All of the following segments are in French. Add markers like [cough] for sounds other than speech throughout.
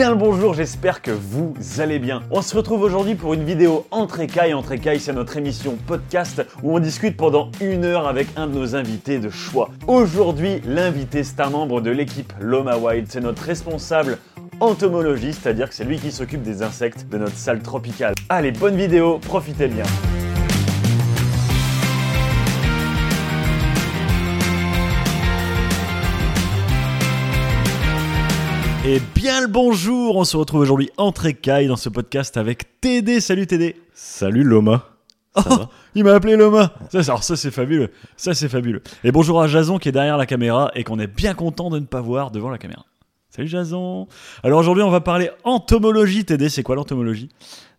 Bien le bonjour, j'espère que vous allez bien. On se retrouve aujourd'hui pour une vidéo entre écailles. Entre écailles, c'est notre émission podcast où on discute pendant une heure avec un de nos invités de choix. Aujourd'hui, l'invité, c'est un membre de l'équipe Loma Wild. C'est notre responsable entomologie, c'est-à-dire que c'est lui qui s'occupe des insectes de notre salle tropicale. Allez, bonne vidéo, profitez bien. Et bien le bonjour, on se retrouve aujourd'hui entre écailles dans ce podcast avec TD. Salut TD. Salut Loma. Ça oh, va il m'a appelé Loma. Ça, alors ça c'est fabuleux. Ça c'est fabuleux. Et bonjour à Jason qui est derrière la caméra et qu'on est bien content de ne pas voir devant la caméra. Salut Jason. Alors aujourd'hui on va parler entomologie. TD, c'est quoi l'entomologie?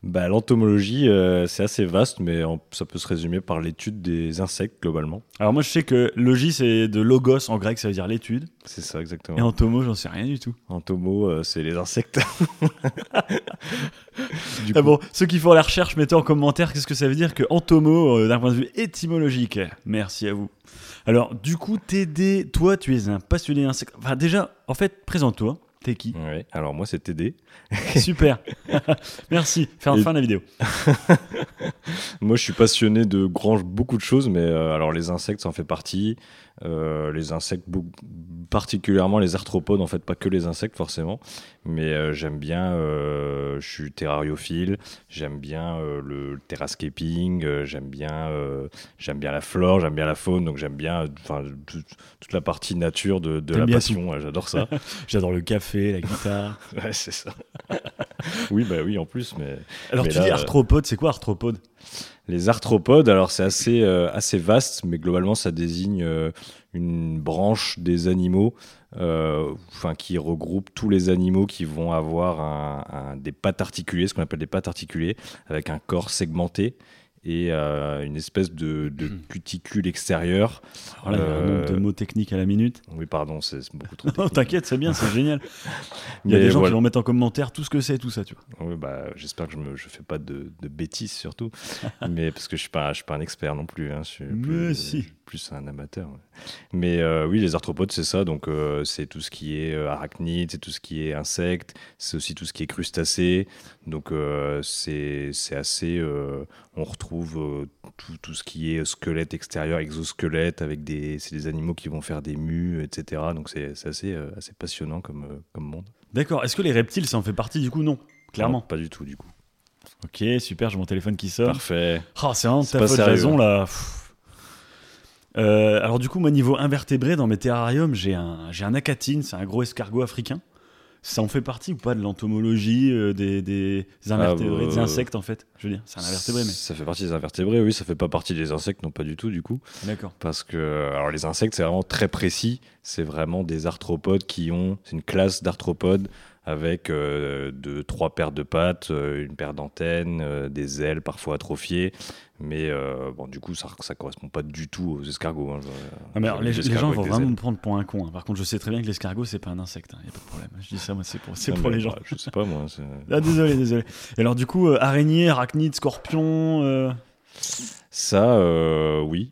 Bah, L'entomologie, euh, c'est assez vaste, mais ça peut se résumer par l'étude des insectes globalement. Alors moi je sais que logie c'est de logos en grec, ça veut dire l'étude. C'est ça exactement. Et entomo, j'en sais rien du tout. Entomo, euh, c'est les insectes. du [laughs] ah bon, ceux qui font la recherche, mettez en commentaire qu'est-ce que ça veut dire que entomo euh, d'un point de vue étymologique. Merci à vous. Alors du coup, TD, toi tu es un passionné d'insectes. Enfin déjà, en fait, présente-toi. T'es qui ouais, Alors moi c'est TD. [laughs] Super. [laughs] Merci. Faire fin de la vidéo. [laughs] moi je suis passionné de grand, beaucoup de choses, mais euh, alors les insectes ça en fait partie. Euh, les insectes, particulièrement les arthropodes, en fait, pas que les insectes forcément, mais euh, j'aime bien, euh, je suis terrariophile, j'aime bien le terrascaping, j'aime bien, j'aime bien la flore, j'aime bien la faune, donc j'aime bien toute la partie nature de, de la passion, j'adore ça. [laughs] j'adore le café, la guitare. [laughs] ouais, c'est ça. [laughs] [laughs] oui, bah oui, en plus, mais. Alors tu dis arthropode, c'est quoi arthropode? Les arthropodes, alors c'est assez, euh, assez vaste, mais globalement ça désigne euh, une branche des animaux euh, enfin, qui regroupe tous les animaux qui vont avoir des pattes articulées, ce qu'on appelle des pattes articulées, avec un corps segmenté et euh, une espèce de, de [clears throat] cuticule extérieure. Voilà, il y a un nombre de euh, mots techniques à la minute. Oui, pardon, c'est beaucoup trop. [laughs] T'inquiète, c'est bien, c'est génial. [laughs] Il y a des gens qui vont mettre en commentaire tout ce que c'est, tout ça, tu vois. Oui, bah, j'espère que je ne fais pas de, de, bêtises surtout, [laughs] mais parce que je ne suis, suis pas un expert non plus. Hein, je suis mais si plus un amateur. Mais euh, oui, les arthropodes, c'est ça. Donc, euh, c'est tout ce qui est euh, arachnide, c'est tout ce qui est insectes, c'est aussi tout ce qui est crustacé. Donc, c'est assez. on retrouve tout, tout, ce qui est squelette extérieur, exosquelette, avec des. Des animaux qui vont faire des mues, etc. Donc, c'est assez, assez passionnant comme, comme monde. D'accord. Est-ce que les reptiles, ça en fait partie Du coup, non. Clairement. pas du tout, du coup. Ok, super, j'ai mon téléphone qui sonne. Parfait. Oh, c'est vraiment ta faute, raison là. Euh, alors du coup, moi niveau invertébré dans mes terrariums, j'ai un, j'ai un acatine, c'est un gros escargot africain. Ça en fait partie ou pas de l'entomologie euh, des, des, invertébrés, des ah, bah, insectes en fait? Je veux dire, c'est un invertébré, mais. Ça fait partie des invertébrés, oui, ça fait pas partie des insectes, non pas du tout, du coup. D'accord. Parce que, alors les insectes, c'est vraiment très précis, c'est vraiment des arthropodes qui ont, c'est une classe d'arthropodes avec euh, deux, trois paires de pattes, euh, une paire d'antennes, euh, des ailes parfois atrophiées. Mais bon, du coup, ça ne correspond pas du tout aux escargots. Hein. Ah, mais les, gens vont vraiment me prendre pour un con. Hein. Par contre, je sais très bien que l'escargot, c'est pas un insecte. Il hein. n'y a pas de problème. Je dis ça, moi, c'est pour, pour les gens. Je sais pas, moi. Ah, désolé, désolé. Et alors, du coup, araignée, arachnide, scorpion. Ça, oui.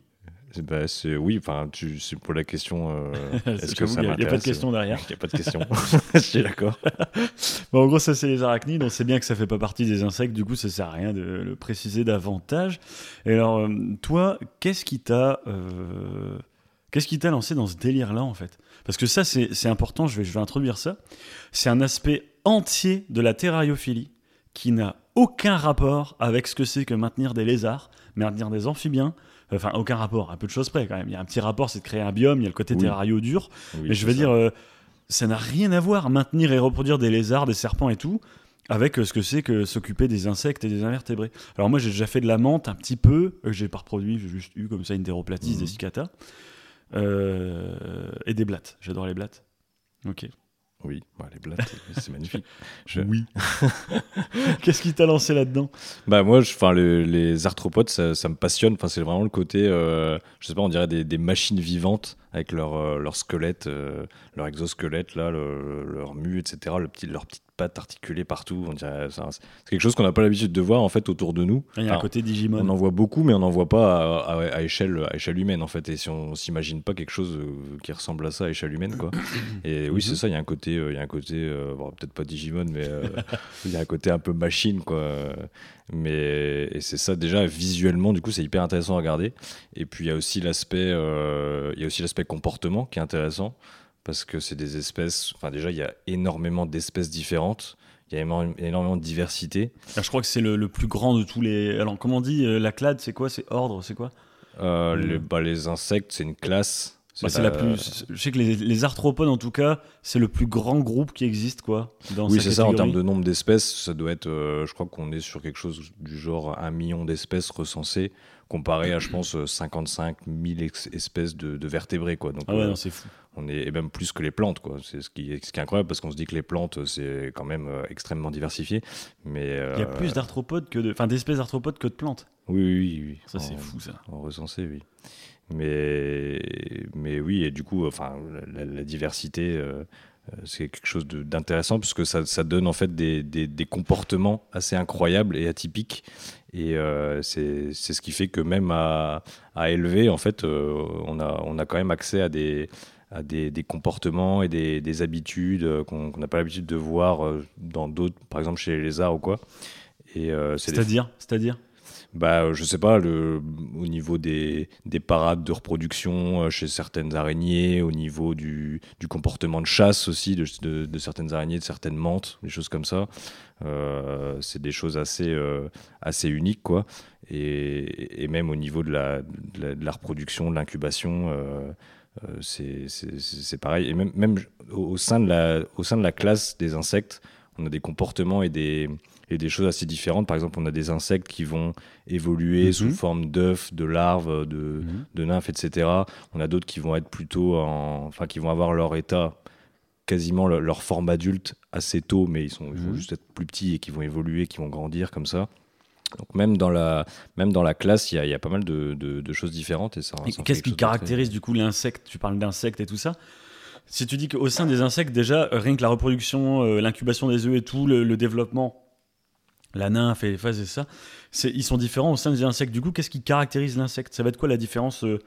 Bah, oui, enfin, tu c'est pour la question. Euh, [laughs] est-ce que ça Il n'y [laughs] a, pas de question derrière. Il n'y a pas de question. Je suis d'accord. bon, en gros, ça c'est les arachnides. On sait bien que ça fait pas partie des insectes. Du coup, ça sert à rien de le préciser davantage. Et alors, euh, toi, qu'est-ce qui t'a, euh, qu'est-ce qui t'a lancé dans ce délire-là en fait? Parce que ça, c'est important. Je vais, je vais introduire ça. C'est un aspect entier de la terrariophilie qui n'a aucun rapport avec ce que c'est que maintenir des lézards, maintenir des amphibiens, Enfin, aucun rapport, un peu de choses près quand même. Il y a un petit rapport, c'est de créer un biome, il y a le côté terrario dur. mais je veux dire, euh, ça n'a rien à voir, maintenir et reproduire des lézards, des serpents et tout, avec euh, ce que c'est que s'occuper des insectes et des invertébrés. Alors moi, j'ai déjà fait de la menthe un petit peu, euh, j'ai pas reproduit, j'ai juste eu comme ça une déroplatis, des cicata, et des blattes. J'adore les blattes. Ok. Oui, bah, les blattes, c'est magnifique. Oui. [laughs] Qu'est-ce qui t'a lancé là-dedans? Bah moi, enfin les arthropodes, ça, me passionne. Enfin, c'est vraiment le côté, euh, je sais pas, on dirait des, machines vivantes avec leur, leur squelette, leur exosquelette, là, leur mu, etc., le petit, leur petite pattes articulées partout. On dirait, c'est quelque chose qu'on n'a pas l'habitude de voir en fait autour de nous. Il y a un côté Digimon. On en voit beaucoup, mais on n'en voit pas à, échelle, à échelle humaine en fait. Et si on s'imagine pas quelque chose euh, qui ressemble à ça à échelle humaine, quoi. [coughs] Et oui, c'est mhm. ça. Il y a un côté, euh, il y a un côté, euh, peut-être pas Digimon, mais [laughs] il y a un côté un peu machine, quoi. Mais et c'est ça déjà visuellement, du coup, c'est hyper intéressant à regarder. Et puis il y a aussi l'aspect, il y a aussi l'aspect comportement qui est intéressant parce que c'est des espèces. Enfin, déjà, il y a énormément d'espèces différentes. Il y a énormément de diversité. Ah, je crois que c'est le, plus grand de tous les. Alors, comment on dit euh, La clade, c'est quoi? C'est ordre C'est quoi? Euh, les, bah, les insectes, c'est une classe. Bah, c'est la... plus. Je sais que les, arthropodes, en tout cas, c'est le plus grand groupe qui existe, quoi. oui, c'est ça. En termes de nombre d'espèces, ça doit être. Euh, je crois qu'on est sur quelque chose du genre un million d'espèces recensées, comparé à, je pense, 55 000 espèces de, de vertébrés, quoi. Donc, ah ouais, c'est fou on est et même plus que les plantes quoi c'est ce qui, ce qui est incroyable parce qu'on se dit que les plantes c'est quand même euh, extrêmement diversifié mais il y a plus d'arthropodes que de enfin d'espèces d'arthropodes que de plantes oui oui oui, ça c'est fou ça en recensé oui mais mais oui et du coup enfin la, diversité euh, euh, c'est quelque chose d'intéressant puisque ça, ça, donne en fait des, des, comportements assez incroyables et atypiques et c'est ce qui fait que même à, à élever en fait on a on a quand même accès à des à des, comportements et des, habitudes euh, qu'on n'a pas l'habitude de voir euh, dans d'autres, par exemple chez les lézards ou quoi. Euh, c'est-à-dire C'est-à-dire? Bah, je sais pas, le, au niveau des, des parades de reproduction chez certaines araignées, au niveau du, du comportement de chasse aussi de, de, certaines araignées, de certaines menthes, des choses comme ça. c'est des choses assez, assez uniques, quoi. Et, et, même au niveau de la, de la, reproduction, de l'incubation, euh, c'est pareil. Et même, même au, sein de la, au sein de la classe des insectes, on a des comportements et des, et des choses assez différentes. Par exemple, on a des insectes qui vont évoluer mhm. sous forme d'œufs, de larves, de, de, nymphes, etc. On a d'autres qui vont être plutôt en, enfin, qui vont avoir leur état quasiment leur, forme adulte assez tôt, mais ils, sont, ils vont mhm. juste être plus petits et qui vont évoluer, qui vont grandir comme ça. Donc même dans la, même dans la classe, il y a, y a, pas mal de, de, choses différentes. Et ça, Qu'est-ce qui caractérise du coup l'insecte? Tu parles d'insectes et tout ça. Si tu dis qu'au sein des insectes, déjà, rien que la reproduction, euh, l'incubation des œufs et tout, le, développement, la nymphe et les phases et ça, ils sont différents au sein des insectes. Du coup, qu'est-ce qui caractérise l'insecte? Ça va être quoi la différence euh,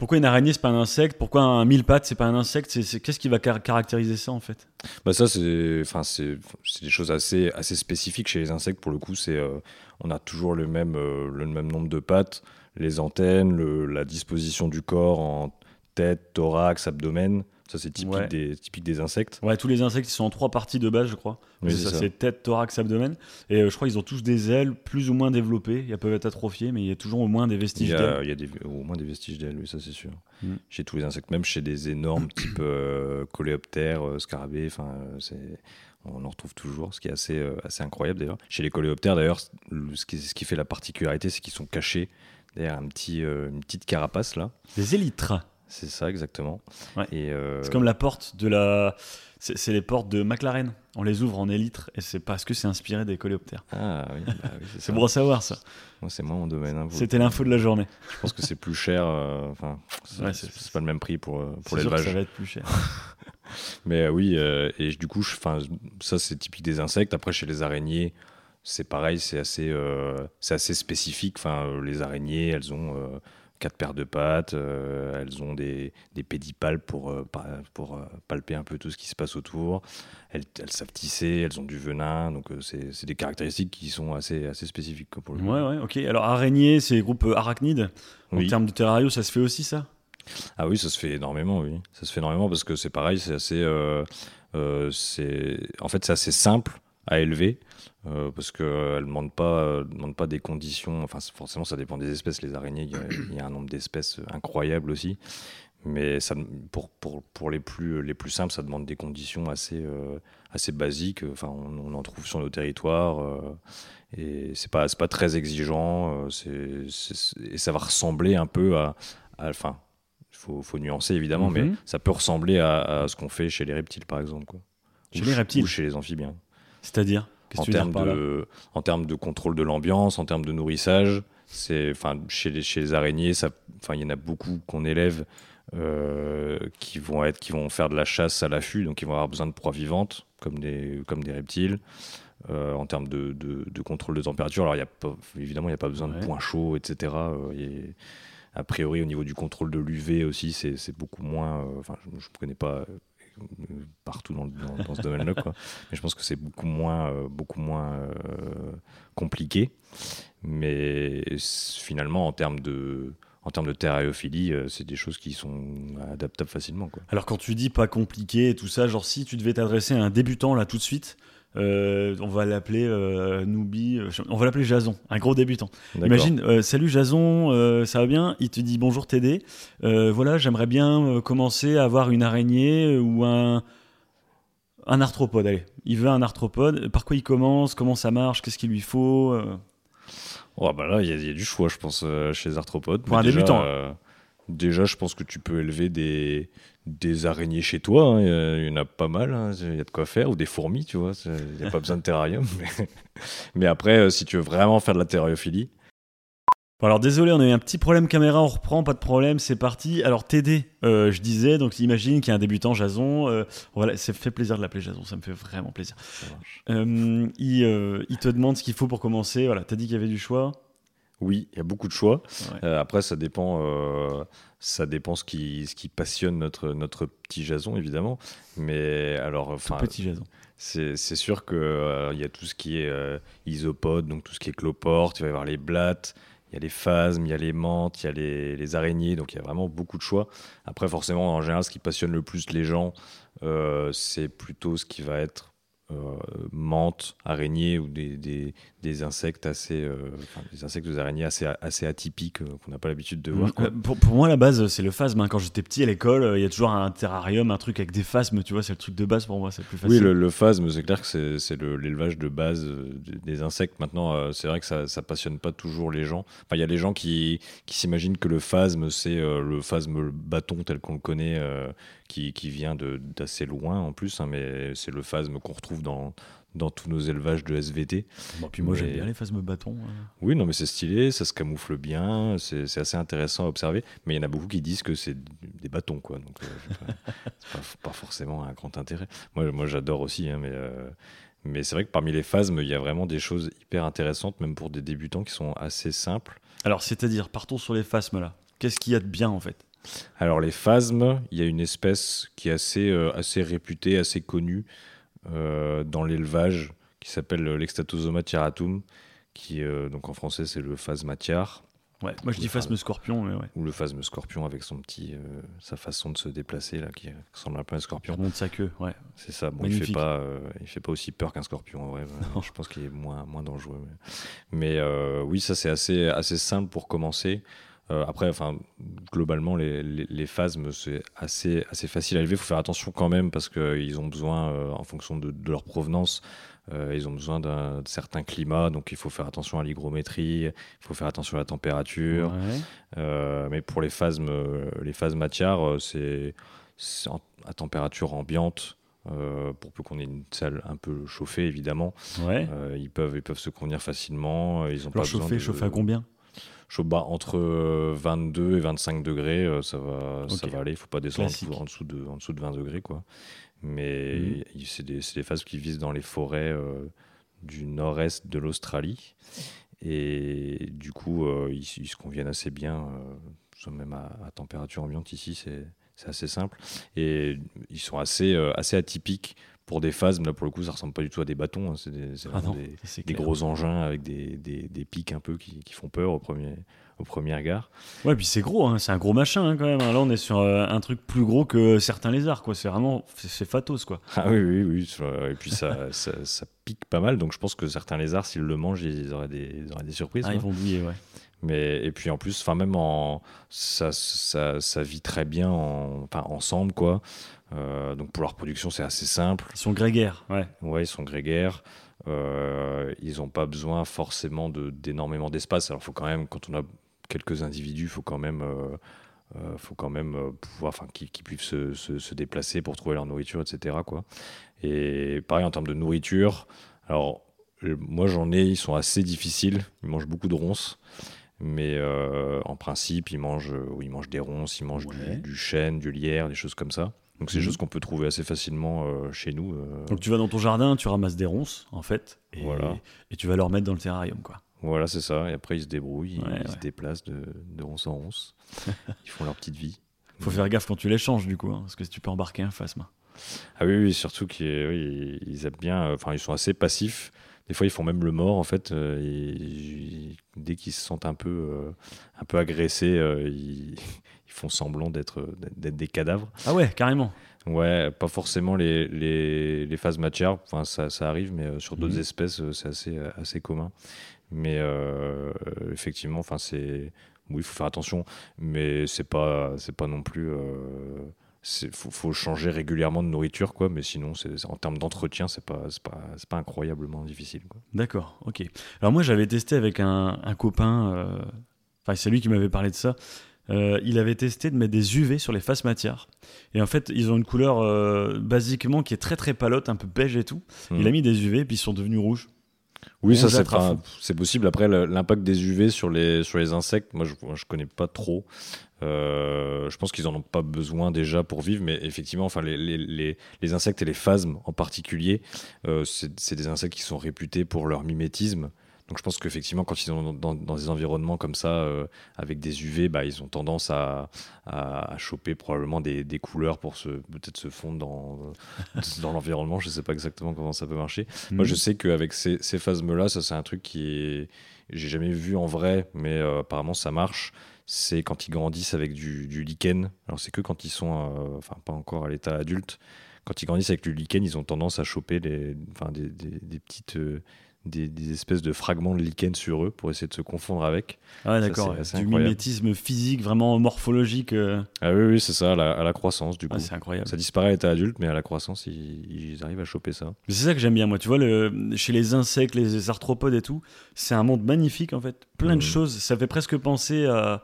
pourquoi une araignée c'est pas un insecte? Pourquoi un mille pattes c'est pas un insecte? Qu'est-ce qui va caractériser ça en fait? Bah ça c'est, des choses assez assez spécifiques chez les insectes pour le coup. C'est, euh, on a toujours le même euh, le même nombre de pattes, les antennes, la disposition du corps en tête, thorax, abdomen. Ça, c'est typique, des, typique des insectes. Ouais, tous les insectes, ils sont en trois parties de base, je crois. Oui, c'est ça, c'est tête, thorax, abdomen. Et euh, je crois qu'ils ont tous des ailes plus ou moins développées. Ils peuvent être atrophiés, mais il y a toujours au moins des vestiges d'ailes. Il y a au moins des vestiges d'ailes, oui, ça c'est sûr. Mm. Chez tous les insectes, même chez des énormes [coughs] types euh, coléoptères, euh, scarabées, enfin, on en retrouve toujours, ce qui est assez, assez incroyable d'ailleurs. Chez les coléoptères, d'ailleurs, ce qui, ce qui fait la particularité, c'est qu'ils sont cachés derrière un petit, une petite carapace là. Des élytres. C'est ça, exactement. Euh, c'est comme la porte de la. C'est les portes de McLaren. On les ouvre en élytre et c'est parce que c'est inspiré des coléoptères. Ah oui, bah [laughs] c'est bon à savoir ça. Moi, c'est moi mon domaine. Hein, C'était l'info de la journée. Je pense que c'est plus cher. Euh, enfin, c'est pas le même prix pour, euh, pour l'élevage. Ça va être plus cher. [laughs] Mais oui, et du coup, ça c'est typique des insectes. Après, chez les araignées, c'est pareil, c'est assez, c'est assez spécifique. Enfin, les araignées, elles ont quatre paires de pattes, euh, elles ont des, des pédipalpes pour, euh, pour euh, palper un peu tout ce qui se passe autour, elles, elles savent tisser, elles ont du venin, donc c'est des caractéristiques qui sont assez, assez spécifiques pour le Ouais, ouais, ok. Alors araignée, c'est groupe arachnide. En termes de terrario, ça se fait aussi ça? Ah oui, ça se fait énormément, oui. Ça se fait énormément parce que c'est pareil, c'est assez... en fait, c'est assez simple à élever. Euh, parce qu'elles ne demandent pas, demandent pas des conditions. Enfin, forcément, ça dépend des espèces. Les araignées, il y, a [clears throat] un nombre d'espèces incroyable aussi. Mais ça, pour, pour, pour, les, plus, les plus simples, ça demande des conditions assez, euh, assez basiques. Enfin, on, en trouve sur nos territoires. Euh, et c'est pas, pas très exigeant. c'est et ça va ressembler un peu à. enfin, il faut, faut, nuancer évidemment, mais mhm. ça peut ressembler à, ce qu'on fait chez les reptiles, par exemple. Quoi. Chez les reptiles Ou chez les amphibiens. C'est-à-dire en termes de, en termes de contrôle de l'ambiance, en termes de nourrissage. C'est, enfin, chez les, chez les araignées, il y en a beaucoup qu'on élève qui, vont être, qui vont faire de la chasse à l'affût, donc ils vont avoir besoin de proies vivantes, comme des, comme des reptiles. en termes de, de, contrôle de température, alors y a pas, évidemment, il n'y a pas besoin de points chauds, etc. Et, a priori, au niveau du contrôle de l'UV aussi, c'est beaucoup moins. Enfin, je ne connais pas partout dans, ce domaine-là. Mais je pense que c'est beaucoup moins, euh, beaucoup moins euh, compliqué. Mais finalement, en termes de, en termes de euh, c'est des choses qui sont adaptables facilement. Alors quand tu dis pas compliqué et tout ça, genre si tu devais t'adresser à un débutant là tout de suite, euh, on va l'appeler euh, euh on va l'appeler Jason, un gros débutant. Imagine, euh, salut Jason, ça va bien? Il te dit bonjour TD. voilà, j'aimerais bien commencer à avoir une araignée ou un, un arthropode. Allez, il veut un arthropode. Par quoi il commence? Comment ça marche? Qu'est-ce qu'il lui faut oh, bah Là, il y, a du choix, je pense, chez les arthropodes. Pour un débutant. Déjà, je pense que tu peux élever des, des araignées chez toi. Hein. Il y en a pas mal. Hein. Il y a de quoi faire. Ou des fourmis, tu vois. Il n'y a pas besoin de terrarium. [laughs] Mais, après, euh, si tu veux vraiment faire de la terrariophilie. alors désolé, on a eu un petit problème caméra, on reprend, pas de problème, c'est parti. Alors TD, euh, je disais, donc imagine qu'il y a un débutant Jason, euh, voilà, ça fait plaisir de l'appeler Jason, ça me fait vraiment plaisir. il, il, te demande ce qu'il faut pour commencer, voilà, t'as dit qu'il y avait du choix oui, il y a beaucoup de choix. Euh, après, ça dépend, euh, ça dépend ce qui, ce qui passionne notre, notre petit Jason, évidemment. Mais alors, enfin, petit Jason. C'est sûr qu'il euh, il y a tout ce qui est isopode, donc tout ce qui est cloporte, il va y avoir les blattes, il y a les phasmes, il y a les menthes, il y a les, les, araignées, donc il y a vraiment beaucoup de choix. Après, forcément, en général, ce qui passionne le plus les gens, c'est plutôt ce qui va être euh, menthe, araignées ou des, des, des insectes assez, euh, des insectes des araignées assez, assez atypiques euh, qu'on n'a pas l'habitude de voir. Pour, pour, moi, la base, c'est le phasme. Hein. Quand j'étais petit à l'école, il y a toujours un terrarium, un truc avec des phasmes, tu vois, c'est le truc de base pour moi, c'est plus facile. Oui, le, le phasme, c'est clair que c'est l'élevage de base des insectes. Maintenant, c'est vrai que ça, ça passionne pas toujours les gens. Enfin, il y a les gens qui, qui s'imaginent que le phasme, c'est le phasme bâton tel qu'on le connaît, qui, qui vient d'assez loin en plus, hein, mais c'est le phasme qu'on retrouve dans, dans tous nos élevages de SVT. Bon, puis moi j'aime bien les phasmes bâtons. Hein. Oui, non, mais c'est stylé, ça se camoufle bien, c'est assez intéressant à observer. Mais il y en a beaucoup qui disent que c'est des bâtons, quoi. Donc euh, [laughs] pas, forcément un grand intérêt. Moi, moi j'adore aussi, hein, mais. Euh, mais c'est vrai que parmi les phasmes, il y a vraiment des choses hyper intéressantes, même pour des débutants qui sont assez simples. Alors, c'est-à-dire, partons sur les phasmes là. Qu'est-ce qu'il y a de bien en fait? Alors les phasmes, il y a une espèce qui est assez, euh, assez réputée, assez connue dans l'élevage, qui s'appelle l'Extatosoma tiaratum, qui euh, donc en français c'est le phasmatiar. Ouais, moi je dis phasme scorpion. Ou le phasme scorpion avec son petit, sa façon de se déplacer là, qui ressemble un peu à un scorpion. Il monte sa queue, ouais. C'est ça. Bon, il fait pas, il fait pas aussi peur qu'un scorpion. Ouais, [laughs] je pense qu'il est moins, moins dangereux. Mais, mais oui, ça c'est assez, assez simple pour commencer. Euh, après, enfin, globalement, les, les, phasmes, c'est assez, assez facile à élever. Il faut faire attention quand même parce qu'ils ont besoin, euh, en fonction de, leur provenance, euh, ils ont besoin d'un certain climat. Donc, il faut faire attention à l'hygrométrie, il faut faire attention à la température. mais pour les phasmes, les phases matières, c'est à température ambiante. pour peu qu'on ait une salle un peu chauffée, évidemment, ils, peuvent, ils peuvent se convenir facilement. Ils ont pas chauffer, chauffer à combien? Bas entre 22 euh, et 25 degrés, euh, ça va, ça va aller. Il ne faut pas descendre en dessous, de, en dessous de 20 degrés. Quoi. Mais mhm. c'est des, des, phases qui visent dans les forêts euh, du nord-est de l'Australie. Et du coup, ils, se conviennent assez bien, même à, à, température ambiante ici, c'est assez simple. Et ils sont assez, assez atypiques pour des phases, là pour le coup ça ressemble pas du tout à des bâtons, hein. c'est des, ah des, gros engins avec des, des, pics un peu qui, qui, font peur au premier, au premier regard. Ouais, puis c'est gros, hein. c'est un gros machin hein, quand même. Là on est sur euh, un truc plus gros que certains lézards, quoi. C'est vraiment, c'est fatos quoi. Ah oui, oui, oui. Et puis ça, [laughs] ça, ça, pique pas mal, donc je pense que certains lézards, s'ils le mangent, ils auraient des, ils auraient des surprises. Ah, ils vont bouiller, ouais. Mais, et puis en plus, enfin même en, ça, ça, ça, vit très bien en, ensemble, quoi. Euh, donc pour leur production, c'est assez simple. Ils sont grégaires, ouais. Ouais, ils sont grégaires. Euh, ils n'ont pas besoin forcément d'énormément d'espace. Alors, faut quand même, quand on a quelques individus, faut quand même, euh, faut quand même pouvoir, enfin, qu'ils puissent se, se, déplacer pour trouver leur nourriture, etc. Quoi. Et pareil en termes de nourriture. Alors, moi j'en ai, ils sont assez difficiles. Ils mangent beaucoup de ronces. Mais euh, en principe, ils mangent, ils mangent des ronces, ils mangent Ouais. du, du chêne, du lierre, des choses comme ça. Donc c'est des Mhm. choses qu'on peut trouver assez facilement euh, chez nous. euh, Donc tu vas dans ton jardin, tu ramasses des ronces, en fait, et, Voilà. et tu vas leur mettre dans le terrarium, quoi. Voilà, c'est ça. Et après, ils se débrouillent, ils, Ouais, se déplacent de, de ronce en ronce. [laughs] ils font leur petite vie. Faut faire gaffe quand tu les changes, du coup, hein, parce que tu peux embarquer un phasme. Ah oui, oui surtout qu'ils oui, ils aiment bien. euh, Enfin, ils sont assez passifs. Des fois, ils font même le mort, en fait. euh, et dès qu'ils se sentent un peu, euh, un peu agressés, euh, ils font semblant d'être des cadavres. Ah ouais, carrément. Ouais, pas forcément les, les, les phases matières, enfin, ça, ça arrive, mais euh, sur d'autres Mhm. espèces, euh, c'est assez, euh, assez commun. Mais euh, effectivement, enfin, c'est. Oui, il faut faire attention, mais c'est pas, c'est pas non plus. Il faut, faut changer régulièrement de nourriture, quoi, mais sinon, c'est, en termes d'entretien, c'est pas, pas, pas incroyablement difficile. D'accord, ok. Alors moi, j'avais testé avec un, un copain, euh, enfin c'est lui qui m'avait parlé de ça. Euh, il avait testé de mettre des UV sur les faces matières. Et en fait, ils ont une couleur euh, basiquement qui est très très palote, un peu beige et tout. Mhm. Il a mis des UV, puis ils sont devenus rouges. Oui, ça c'est pas- possible. Après, l'impact des UV sur les, sur les insectes, moi je, je connais pas trop. Euh, je pense qu'ils en ont pas besoin déjà pour vivre, mais effectivement, enfin, les, les, les, les insectes et les phasmes en particulier, c'est des insectes qui sont réputés pour leur mimétisme. Donc je pense qu'effectivement, quand ils sont dans, des environnements comme ça, euh, avec des UV, bah, ils ont tendance à, à, à choper probablement des, des couleurs pour peut-être se fondre dans, [laughs] dans l'environnement. Je sais pas exactement comment ça peut marcher. Moi, Mhm. je sais qu'avec ces, ces phasmes-là, ça, c'est un truc qui est. J'ai jamais vu en vrai, mais euh, apparemment, ça marche. C'est quand ils grandissent avec du, du lichen. Alors, c'est que quand ils sont. euh, Enfin, pas encore à l'état adulte. Quand ils grandissent avec le lichen, ils ont tendance à choper les, enfin, des, des- des petites. euh, des, des espèces de fragments de lichen sur eux pour essayer de se confondre avec. Ah d'accord. Du incroyable. mimétisme physique, vraiment morphologique. euh. Ah oui, oui, c'est ça, à la, à la croissance, du coup. Ah, c'est incroyable. ça disparaît à l'état adulte, mais à la croissance, ils, ils arrivent à choper ça. Mais C'est ça que j'aime bien, moi. Tu vois, le, chez les insectes, les arthropodes et tout, c'est un monde magnifique, en fait. Plein de Mhm. choses. Ça fait presque penser à,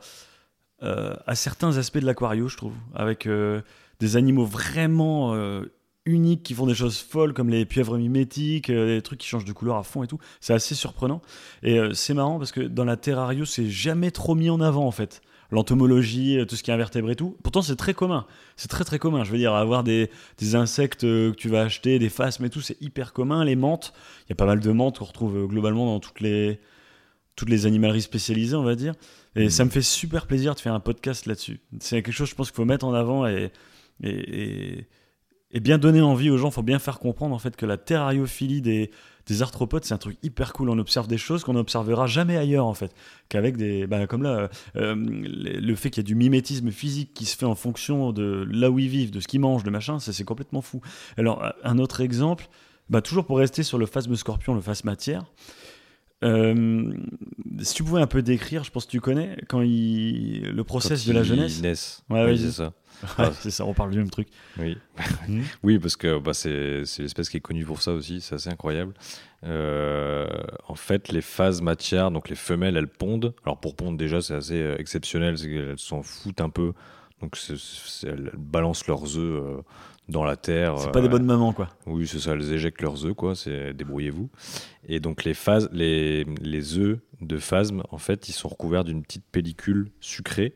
euh, à certains aspects de l'aquario, je trouve. Avec euh, des animaux vraiment euh, uniques qui font des choses folles, comme les pieuvres mimétiques, euh, des trucs qui changent de couleur à fond et tout. C'est assez surprenant. Et euh, c'est marrant parce que dans la terrario, c'est jamais trop mis en avant, en fait. L'entomologie, euh, tout ce qui est invertébré et tout. Pourtant, c'est très commun. C'est très très commun. Je veux dire, avoir des, des insectes euh, que tu vas acheter, des phasmes et tout, c'est hyper commun. Les menthes, il y a pas mal de menthes qu'on retrouve globalement dans toutes les, toutes les animaleries spécialisées, on va dire. Et Mhm. ça me fait super plaisir de faire un podcast là-dessus. C'est quelque chose, je pense, qu'il faut mettre en avant et, et, et- et bien donner envie aux gens. Il faut bien faire comprendre en fait que la terrariophilie des, des arthropodes, c'est un truc hyper cool. On observe des choses qu'on n'observera jamais ailleurs en fait. Qu'avec des. bah, comme là, euh, euh, le fait qu'il y a du mimétisme physique qui se fait en fonction de là où ils vivent, de ce qu'ils mangent, de machin, c'est complètement fou. Alors, un autre exemple, bah, toujours pour rester sur le phasme scorpion, le phasme matière. Euh, si tu pouvais un peu décrire, je pense que tu connais, quand il, le process Quand de la jeunesse. naissent. Ouais, oui, vas-y. c'est ça. Ouais, [laughs] c'est ça, on parle du même truc. Oui. Mhm. [laughs] oui, parce que bah, c'est l'espèce qui est connue pour ça aussi, c'est assez incroyable. Euh, en fait, les phases matières, donc les femelles, elles pondent. Alors pour pondre, déjà, c'est assez euh, exceptionnel, c'est qu'elles s'en foutent un peu. Donc elles balancent leurs œufs euh, dans la terre. C'est pas des bonnes mamans, quoi. Oui, c'est ça, elles éjectent leurs œufs, quoi, c'est débrouillez-vous. Et donc les phases, les, les œufs de phasme, en fait, ils sont recouverts d'une petite pellicule sucrée.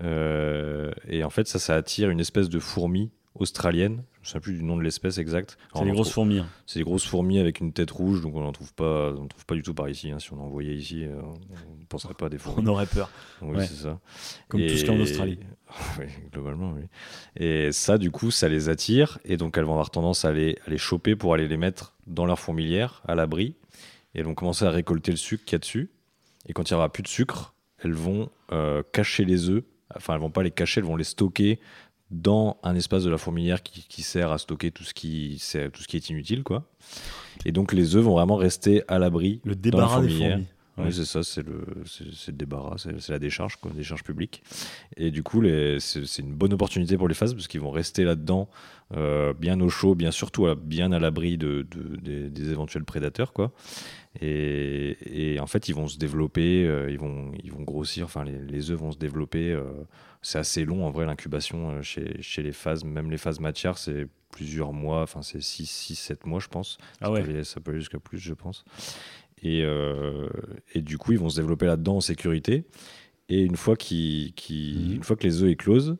Euh, et en fait, ça, ça attire une espèce de fourmi australienne. Je ne sais plus du nom de l'espèce exacte. C'est en grosses trouve- fourmis. hein. C'est des grosses fourmis avec une tête rouge, donc on n'en trouve pas, on trouve pas du tout par ici. hein. Si on en voyait ici, euh, on ne penserait pas à des [laughs] fourmis. On aurait peur. Oui, Ouais. c'est ça. Comme tout ce qui est en Australie. [laughs] oui, globalement, oui. Et ça, du coup, ça les attire. Et donc, elles vont avoir tendance à les, à les choper pour aller les mettre dans leur fourmilière, à l'abri. Et elles vont commencer à récolter le sucre qu'il y a dessus. Et quand il n'y aura plus de sucre, elles vont euh, cacher les œufs. Enfin, elles vont pas les cacher, elles vont les stocker dans un espace de la fourmilière qui, qui sert à stocker tout ce qui, c'est- tout ce qui est inutile, quoi. Et donc, les œufs vont vraiment rester à l'abri Le dans la débarras des fourmilière. Fourmis. Ouais. Oui, c'est ça, c'est le, c'est débarras, c'est la décharge, quoi, décharge publique. Et du coup, les- c'est une bonne opportunité pour les phases parce qu'ils vont rester là-dedans, euh, bien au chaud, bien surtout à- bien à l'abri de, de- des, des éventuels prédateurs, quoi. Et, et en fait, ils vont se développer, euh, ils, vont, ils vont grossir, enfin, les, les œufs vont se développer. euh, c'est assez long en vrai, l'incubation chez, chez les phases, même les phases matières, c'est plusieurs mois, enfin, c'est 6-7 mois, je pense. Ah Ça ouais. peut aller- ça peut aller jusqu'à plus, je pense. Et, euh, et du coup, ils vont se développer là-dedans en sécurité. Et une fois, qu'ils- Mhm. une fois que les œufs éclosent,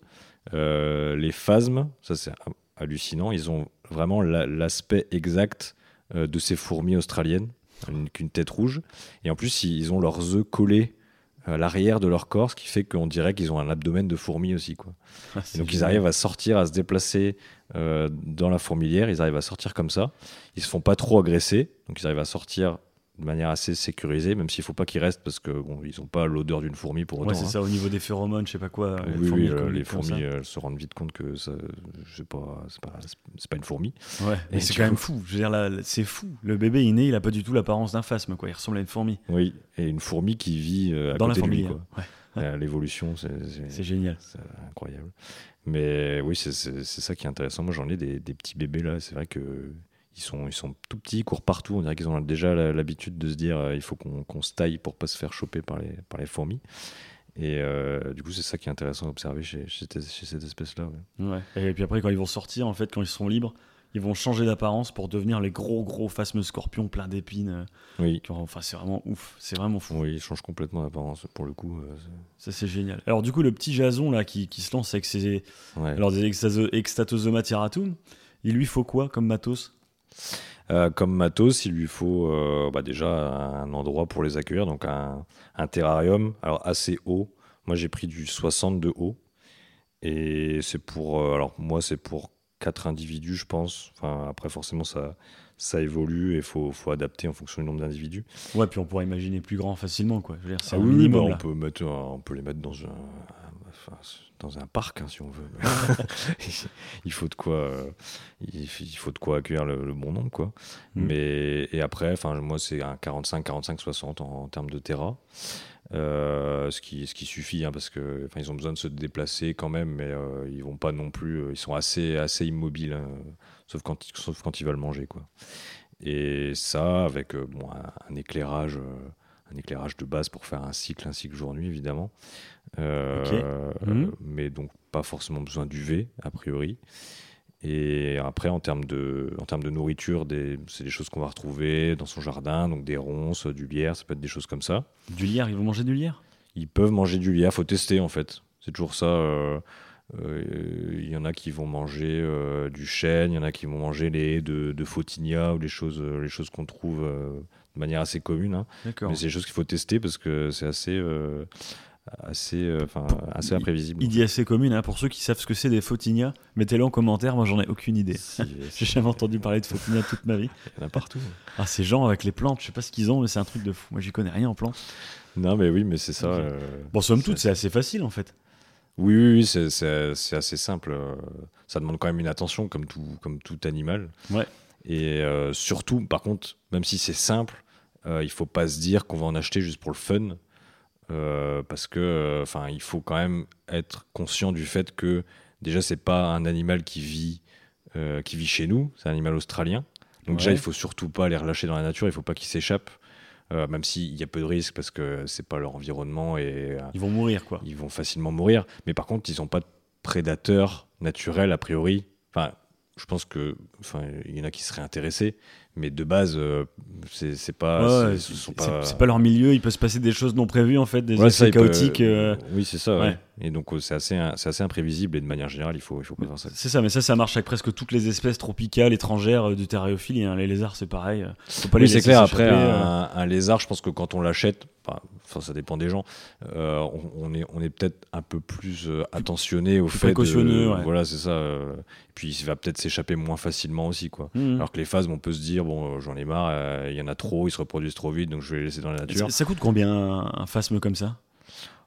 euh, les phasmes, ça c'est hallucinant, ils ont vraiment la- l'aspect exact euh, de ces fourmis australiennes, une- qu'une tête rouge. Et en plus, ils ont leurs œufs collés à l'arrière de leur corps, ce qui fait qu'on dirait qu'ils ont un abdomen de fourmi aussi. Quoi. Ah, donc ils arrivent à sortir, à se déplacer euh, dans la fourmilière, ils arrivent à sortir comme ça. Ils se font pas trop agresser, donc ils arrivent à sortir de manière assez sécurisée, même s'il faut pas qu'ils restent parce que bon, ils ont pas l'odeur d'une fourmi pour autant. Ouais, c'est hein. ça, au niveau des phéromones, je sais pas quoi. les Oui, fourmis oui, euh, comme- les fourmis, elles se rendent vite compte que ça, je sais pas, c'est pas, une fourmi. Ouais, mais c'est quand même fou. Je veux dire, c'est fou. Le bébé, il est né, il a pas du tout l'apparence d'un phasme, quoi. Il ressemble à une fourmi. Oui, et une fourmi qui vit euh, à Dans la côté de lui. fourmilière. quoi. Ouais, [laughs] Euh, L'évolution, c'est génial. c'est incroyable. Mais oui, c'est ça qui est intéressant. Moi, j'en ai des, des petits bébés là. C'est vrai que ils sont, ils sont tout petits, ils courent partout. On dirait qu'ils ont déjà l'habitude de se dire euh, il faut qu'on qu'on se taille pour pas se faire choper par les, par les fourmis. Et euh, du coup, c'est ça qui est intéressant à observer chez, chez, cette- chez cette espèce-là. ouais. Ouais. Et puis après, quand ils vont sortir, en fait, quand ils seront libres, ils vont changer d'apparence pour devenir les gros, gros phasmes scorpions pleins d'épines. euh, Oui, Enfin, c'est vraiment ouf. C'est vraiment fou. oui, ils changent complètement d'apparence pour le coup. euh, Ça, c'est génial. Alors, du coup, le petit Jason, là, qui, qui se lance avec ses. ouais. Alors, des extaso- Extatosoma tiratum, il lui faut quoi comme matos? Euh, comme matos, il lui faut euh, bah, déjà un endroit pour les accueillir, donc un, un terrarium, alors assez haut. Moi, j'ai pris du 60 de haut. Et c'est pour. euh, alors, moi, c'est pour quatre individus, je pense. Enfin, après, forcément, ça, ça évolue et il faut, faut adapter en fonction du nombre d'individus. Ouais, puis on pourrait imaginer plus grand facilement, quoi. Je veux dire, c'est Ah oui, minimum. bah, on, peut mettre, on peut les mettre dans un, enfin, dans un parc, hein, si on veut. [laughs] il faut de quoi, euh, il, faut de quoi accueillir le, le bon nombre, quoi. Mm. Mais et après, enfin, moi, c'est un 45, 45, 60 en, en termes de terra. Euh, ce, qui, ce qui suffit hein, parce que enfin, ils ont besoin de se déplacer quand même mais euh, ils vont pas non plus euh, ils sont assez assez immobiles hein, sauf quand ils- sauf quand ils veulent manger quoi et ça avec euh, bon, un, un éclairage un éclairage de base pour faire un cycle, un cycle jour-nuit évidemment. Euh, Ok. Mhm. Mais donc pas forcément besoin d'UV a priori. Et après en termes de, en termes de nourriture, c'est des choses qu'on va retrouver dans son jardin, donc des ronces, du lierre, ça peut être des choses comme ça. Du lierre, ils vont manger du lierre? Ils peuvent manger du lierre, faut tester en fait. C'est toujours ça. euh, euh, Il y en a qui vont manger euh, du chêne, il y en a qui vont manger les haies de, de Photinia ou les choses, euh, les choses qu'on trouve euh, de manière assez commune. hein. D'accord. Mais c'est des choses qu'il faut tester parce que c'est assez, euh, assez, euh, assez imprévisible. Il dit assez commune, hein, pour ceux qui savent ce que c'est des Photinia, mettez-le en commentaire, moi j'en ai aucune idée. Si, [laughs] J'ai jamais entendu parler de Photinia toute ma vie. [laughs] Il y en a partout. Ah, ces gens avec les plantes, je sais pas ce qu'ils ont, mais c'est un truc de fou. Moi j'y connais rien en plantes. Non, mais oui, mais c'est ça. Euh, Bon, somme toute, c'est assez facile en fait. Oui, oui, oui, c'est- assez simple. Ça demande quand même une attention, comme tout, comme tout animal. Ouais. Et euh, surtout, par contre, même si c'est simple, euh, il faut pas se dire qu'on va en acheter juste pour le fun. euh, parce que, euh, enfin, il faut quand même être conscient du fait que déjà, c'est pas un animal qui vit, euh, qui vit chez nous, c'est un animal australien. Donc déjà, il faut surtout pas les relâcher dans la nature. Il faut pas qu'ils s'échappent, même s'il y a peu de risques parce que c'est pas leur environnement et Ils vont mourir quoi. ils vont facilement mourir. Mais par contre, ils n'ont pas de prédateurs naturels a priori. Enfin, je pense que, enfin, il y en a qui seraient intéressés, mais de base, euh, c'est pas, Ouais, c'est- pas. leur milieu, il peut se passer des choses non prévues en fait, des Ouais, ça, peut- chaotiques. euh, Oui, c'est ça. ouais. Et donc, euh, c'est assez, c'est assez imprévisible et de manière générale, il faut, il faut pas faire ça. C'est ça, mais ça, ça marche avec presque toutes les espèces tropicales étrangères euh, du terrariophilie. hein. Les lézards, c'est pareil. euh, Faut pas Oui, c'est clair. Après, euh. un, un lézard, je pense que quand on l'achète, enfin, enfin, ça dépend des gens, euh, on, on est, on est peut-être un peu plus euh, attentionné au plus fait. de- précautionneux, ouais. Voilà, c'est ça. euh, puis il va peut-être s'échapper moins facilement aussi, quoi. Mhm. Alors que les phasmes, on peut se dire, bon, euh, j'en ai marre, euh, il y en a trop, ils se reproduisent trop vite, donc je vais les laisser dans la nature. ça, ça coûte combien un, un phasme comme ça?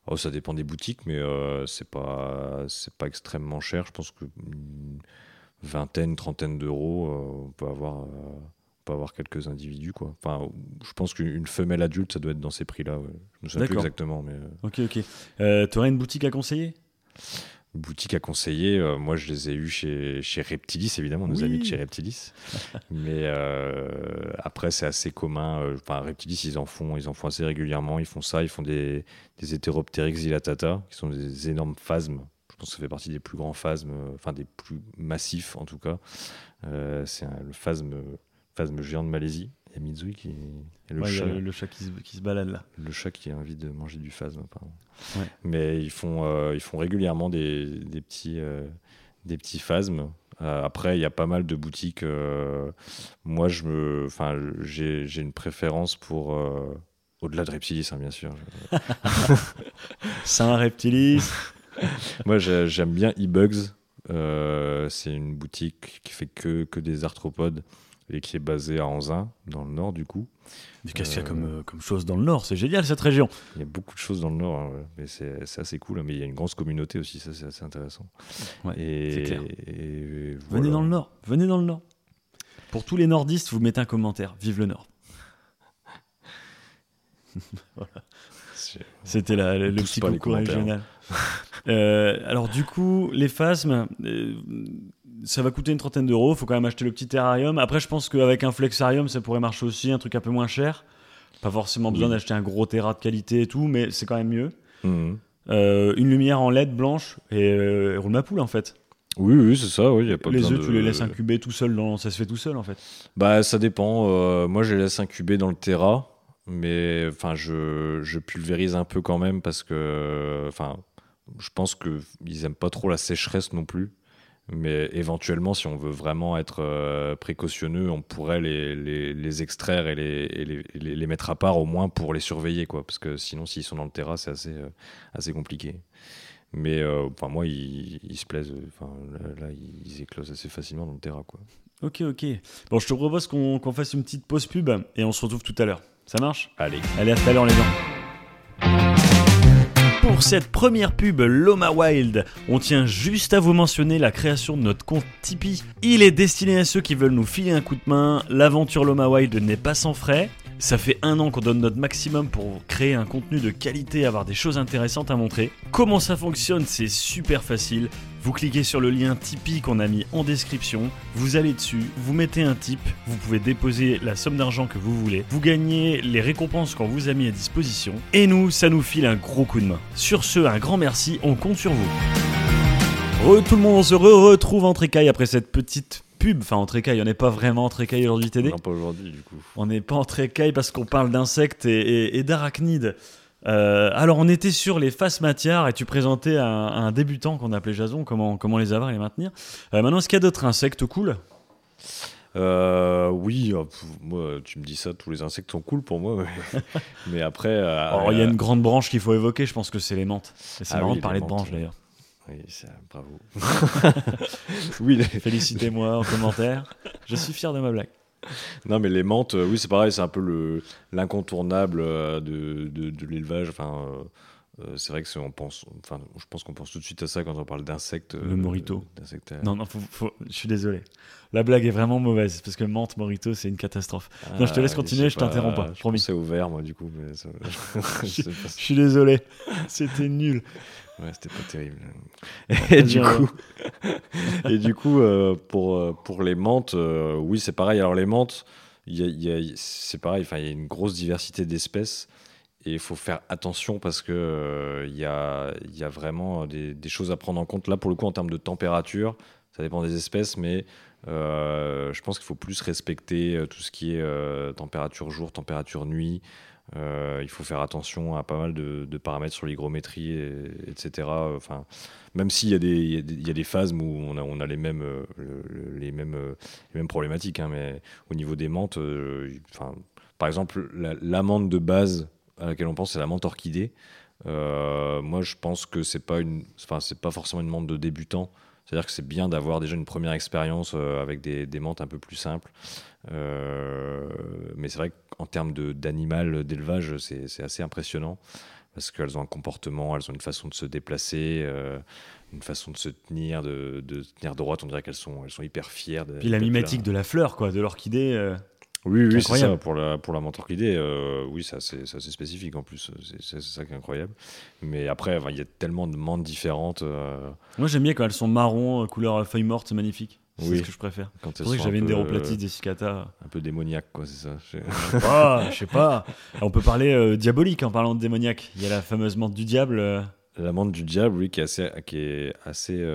Oh, ça dépend des boutiques, mais euh, c'est pas, c'est pas extrêmement cher. Je pense que une vingtaine, trentaine d'euros, euh, on peut avoir, euh, on peut avoir quelques individus, quoi. Enfin, je pense qu'une femelle adulte, ça doit être dans ces prix-là. ouais. Je me souviens plus exactement, mais Ok, ok. Euh, T'aurais une boutique à conseiller? Boutique à conseiller. euh, moi, je les ai eus chez, chez Reptilis, évidemment, nos Oui. amis de chez Reptilis. [laughs] Mais euh, après, c'est assez commun. euh, Enfin, Reptilis, ils en font, ils en font assez régulièrement. Ils font ça. Ils font des, des Heteropteryx zilatata, qui sont des énormes phasmes. Je pense que ça fait partie des plus grands phasmes, enfin des plus massifs en tout cas. C'est le phasme, phasme géant de Malaisie. Y a Mitsui qui. et le, Ouais, il y a chat, le, le chat qui se, qui se balade là. le chat qui a envie de manger du phasme, apparemment. Ouais. Mais ils font, euh, ils font régulièrement des, des petits, euh, des petits phasmes. Euh, après, il y a pas mal de boutiques. moi, je me, enfin, j'ai j'ai une préférence pour. au-delà de Reptilis, hein, bien sûr. [laughs] Saint Reptilis. [laughs] Moi, j'ai- j'aime bien eBugs. C'est une boutique qui fait que, que des arthropodes et qui est basée à Anzin, dans le nord, du coup. Mais Qu'est-ce qu'il y a comme, euh, comme chose dans le Nord C'est génial cette région. Il y a beaucoup de choses dans le nord, hein, ouais. mais c'est assez cool. hein, Mais il y a une grosse communauté aussi, ça c'est assez intéressant. Ouais, et, clair. et Venez voilà. dans le Nord. Venez dans le Nord. Pour tous les nordistes, vous mettez un commentaire. Vive le Nord. [laughs] C'est- C'était le, petit coucou commentaires. régional. Euh, alors du coup, les phasmes, euh, ça va coûter une trentaine d'euros. Il faut quand même acheter le petit terrarium. Après, je pense qu'avec un flexarium, ça pourrait marcher aussi, un truc un peu moins cher. Pas forcément besoin Oui. d'acheter un gros terra de qualité et tout, mais c'est quand même mieux. Mhm. Euh, une lumière en LED blanche et euh, roule ma poule en fait. Oui, oui, c'est ça. Oui, y a pas les œufs, de- tu les laisses incuber tout seul, dans... ça se fait tout seul en fait. Bah, ça dépend. euh, moi, je les laisse incuber dans le Terra, mais enfin, je, je pulvérise un peu quand même parce que, enfin, je pense que ils aiment pas trop la sécheresse non plus. Mais éventuellement, si on veut vraiment être euh, précautionneux, on pourrait les, les, les extraire et, les, et les, mettre à part au moins pour les surveiller, quoi. Parce que sinon, s'ils sont dans le Terra, c'est assez, euh, assez compliqué. Mais euh, enfin, moi, ils, ils se plaisent. Enfin, là, là, ils éclosent assez facilement dans le Terra, quoi. Ok, ok. Bon, je te propose qu'on qu'on fasse une petite pause pub et on se retrouve tout à l'heure. Ça marche? Allez. Allez, à tout à l'heure les gens. Pour cette première pub Loma Wild, on tient juste à vous mentionner la création de notre compte Tipeee. Il est destiné à ceux qui veulent nous filer un coup de main. L'aventure Loma Wild n'est pas sans frais. Ça fait un an qu'on donne notre maximum pour créer un contenu de qualité, avoir des choses intéressantes à montrer. Comment ça fonctionne C'est super facile. Vous cliquez sur le lien Tipeee qu'on a mis en description, vous allez dessus, vous mettez un tip, vous pouvez déposer la somme d'argent que vous voulez, vous gagnez les récompenses qu'on vous a mis à disposition, et nous, ça nous file un gros coup de main. Sur ce, un grand merci, on compte sur vous. Re, tout le monde, on se re retrouve entre écailles après cette petite pub, enfin entre écailles, on n'est pas vraiment entre écailles aujourd'hui TD. Non, pas aujourd'hui, du coup. On n'est pas entre écailles parce qu'on parle d'insectes et, et- et d'arachnides. Euh, alors, on était sur les phasmatières et tu présentais un, un débutant qu'on appelait Jason, comment, comment les avoir et les maintenir? Euh, maintenant, est-ce qu'il y a d'autres insectes cool? Euh, oui, moi, tu me dis ça, tous les insectes sont cool pour moi. Mais, [laughs] mais après. Alors, il y a une grande branche qu'il faut évoquer, je pense que c'est les menthes. Et C'est Ah marrant oui, de parler de branches d'ailleurs. Oui, ça, bravo. [laughs] oui, les- Félicitez-moi en commentaire. Je suis fier de ma blague. non, mais les menthes, euh, oui, c'est pareil, c'est un peu le- l'incontournable euh, de, de, de l'élevage. Enfin, euh, c'est vrai que c'est- on pense, enfin, je pense qu'on pense tout de suite à ça quand on parle d'insectes. Le morito. Non, non, faut- faut- je suis désolé. La blague est vraiment mauvaise parce que menthe, morito, c'est une catastrophe. Non, je te laisse ah, continuer, je t'interromps pas, Je promis. pensais au vert, moi, du coup. Mais ça- [laughs] [laughs] je suis désolé. C'était nul. Ouais, c'était pas terrible. [laughs] Et du coup, [laughs] et du coup euh, pour, euh, pour les menthes, euh, oui, c'est pareil. Alors, les menthes, y a- il y a- c'est pareil, il y a une grosse diversité d'espèces et il faut faire attention parce que euh, y, a, y a vraiment des, des choses à prendre en compte. Là, pour le coup, en termes de température, ça dépend des espèces, mais je pense qu'il faut plus respecter tout ce qui est température jour, température nuit. Euh, il faut faire attention à pas mal de, paramètres sur l'hygrométrie, et- etc. Enfin, même s'il y, a des- y, phases où on a, les, mêmes, euh, euh, problématiques, hein, mais au niveau des menthes, par exemple, la- l'amande de base à laquelle on pense, c'est la menthe orchidée. Moi, je pense que c'est pas pas forcément une menthe de débutant. C'est-à-dire que c'est bien d'avoir déjà une première expérience euh, avec des, des menthes un peu plus simples. Euh, mais c'est vrai qu'en termes d'animal, d'élevage, c'est assez impressionnant parce qu'elles ont un comportement, elles ont une façon de se déplacer, euh, une façon de se tenir, de, tenir droite. On dirait qu'elles sont, elles sont hyper fières. de- Puis la mimétique de la fleur, quoi, de l'orchidée. euh, Oui, oui, c'est ça. Pour la, pour la menthe orchidée, euh, oui, c'est assez, c'est assez spécifique en plus. C'est ça qui est incroyable. Mais après, il y a tellement de menthes différentes. euh, Moi, j'aime bien quand elles sont marron, euh, couleur feuille morte, c'est magnique. C'est Oui. ce que je préfère. C'est vrai que j'avais une déroplatie euh, un peu démoniaque, quoi, c'est ça. Je- Je sais pas, je sais pas. On peut parler diabolique en parlant de démoniaque. Il y a la fameuse menthe du diable. La menthe du diable, oui, qui est assez, qui est assez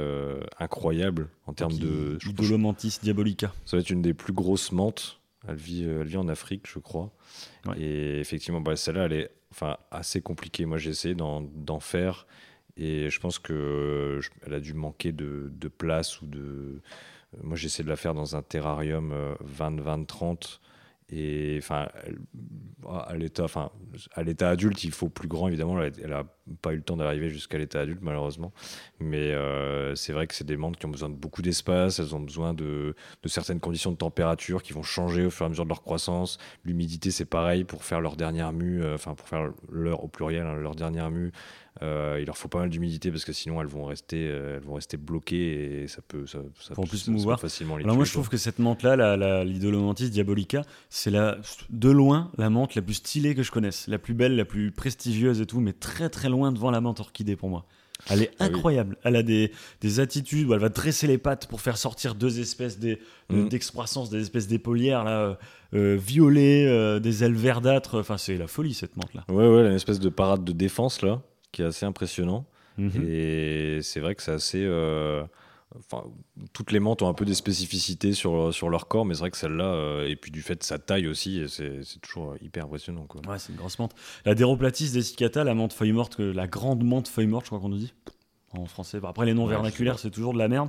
incroyable en termes qui- de. Idolomantis diabolica. ça va être une des plus grosses menthes. Elle vit, elle vit en Afrique, je crois. Ouais. Et effectivement, bah, celle-là, elle est enfin, assez compliquée. Moi, j'ai essayé d'en faire. Et je pense que je- elle a dû manquer de, de place ou de. Moi, j'ai essayé de la faire dans un terrarium euh, 20-20-30. Et enfin, elle- à l'état, enfin, à l'état adulte, il faut plus grand évidemment. Elle, elle a pas eu le temps d'arriver jusqu'à l'état adulte malheureusement. Mais euh, c'est vrai que c'est des menthes qui ont besoin de beaucoup d'espace. Elles ont besoin de, de certaines conditions de température qui vont changer au fur et à mesure de leur croissance. L'humidité, c'est pareil pour faire leur dernière mue. euh, Enfin, pour faire leur au pluriel, hein, leur dernière mue. Euh, il leur faut pas mal d'humidité parce que sinon elles vont rester, euh, elles vont rester bloquées et ça peut, ça, peut- plus ça- ça mouvoir. peut facilement les Alors moi je trouve que cette menthe-là, la, la, l'Idolomantis diabolica, c'est la, de loin la menthe la plus stylée que je connaisse, la plus belle, la plus prestigieuse et tout, mais très très loin devant la menthe orchidée pour moi. Elle est Ah oui. incroyable. Elle a des, des attitudes où elle va dresser les pattes pour faire sortir deux espèces Mhm. d'excroissance, des espèces d'épaulières là, euh, euh, violet, euh, des ailes verdâtres. Enfin, c'est la folie cette menthe-là. Ouais, ouais, a une espèce de parade de défense là, qui est assez impressionnant. Mhm. Et c'est vrai que c'est assez. euh, Enfin, toutes les menthes ont un peu des spécificités sur, sur leur corps, mais c'est vrai que celle-là, euh, et puis du fait de sa taille aussi, c'est toujours hyper impressionnant. Quoi. Ouais, c'est une grosse menthe. La Déroplatis dessicata, la menthe feuille morte, la grande menthe feuille morte, je crois qu'on nous dit. En français. Après, les noms Ouais, vernaculaires, c'est toujours de la merde.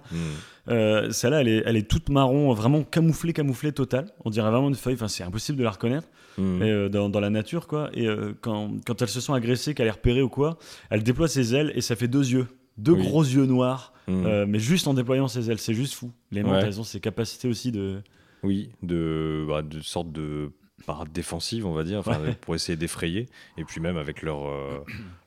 Euh, Celle-là, elle est, elle est toute marron, vraiment camouflée, camouflée totale. On dirait vraiment une feuille. Enfin, c'est impossible de la reconnaître et, euh, dans, dans la nature, quoi. Et euh, quand, quand elles se sont agressées, qu'elle est repérée ou quoi, elle déploie ses ailes et ça fait deux yeux. Deux Oui. gros yeux noirs, Hmm. mais juste en déployant ses ailes. C'est juste fou. Les Ouais. elles ont ces capacités aussi de. Oui, de, bah, de sorte de parade défensive, on va dire, Ouais. pour essayer d'effrayer. Et puis même avec leur, euh,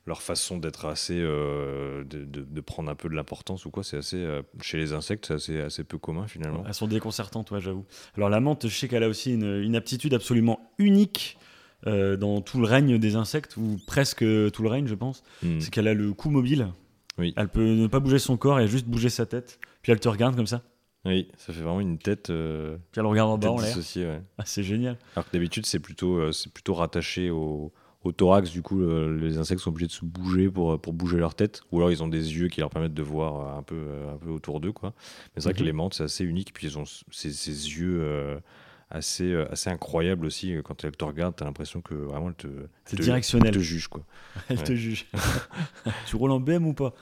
leur façon d'être assez. euh, de, de- de prendre un peu de l'importance ou quoi, c'est assez. euh, chez les insectes, c'est assez, assez peu commun finalement. Elles sont déconcertantes, ouais, j'avoue. Alors la menthe, je sais qu'elle a aussi une, une aptitude absolument unique dans tout le règne des insectes, ou presque tout le règne, je pense. Hmm. C'est qu'elle a le cou mobile. Oui. Elle peut ne pas bouger son corps et juste bouger sa tête. Puis elle te regarde comme ça. Oui, ça fait vraiment une tête. euh, Puis elle regarde en bas en l'air. ouais. Ah, c'est génial. Alors que d'habitude, c'est plutôt, euh, c'est plutôt rattaché au, au thorax. Du coup, euh, les insectes sont obligés de se bouger pour, pour bouger leur tête. Ou alors, ils ont des yeux qui leur permettent de voir euh, un peu, euh, un peu autour d'eux. quoi. Mais c'est vrai que Mhm. les menthes, c'est assez unique. Puis, ils ont ces, ces yeux euh, assez, euh, assez incroyables aussi. Quand elles te regardent, tu as l'impression que vraiment, elles te, C'est elles te- directionnel. elles te jugent. Quoi. [laughs] Elle te juge. [laughs] tu roules en BM ou pas?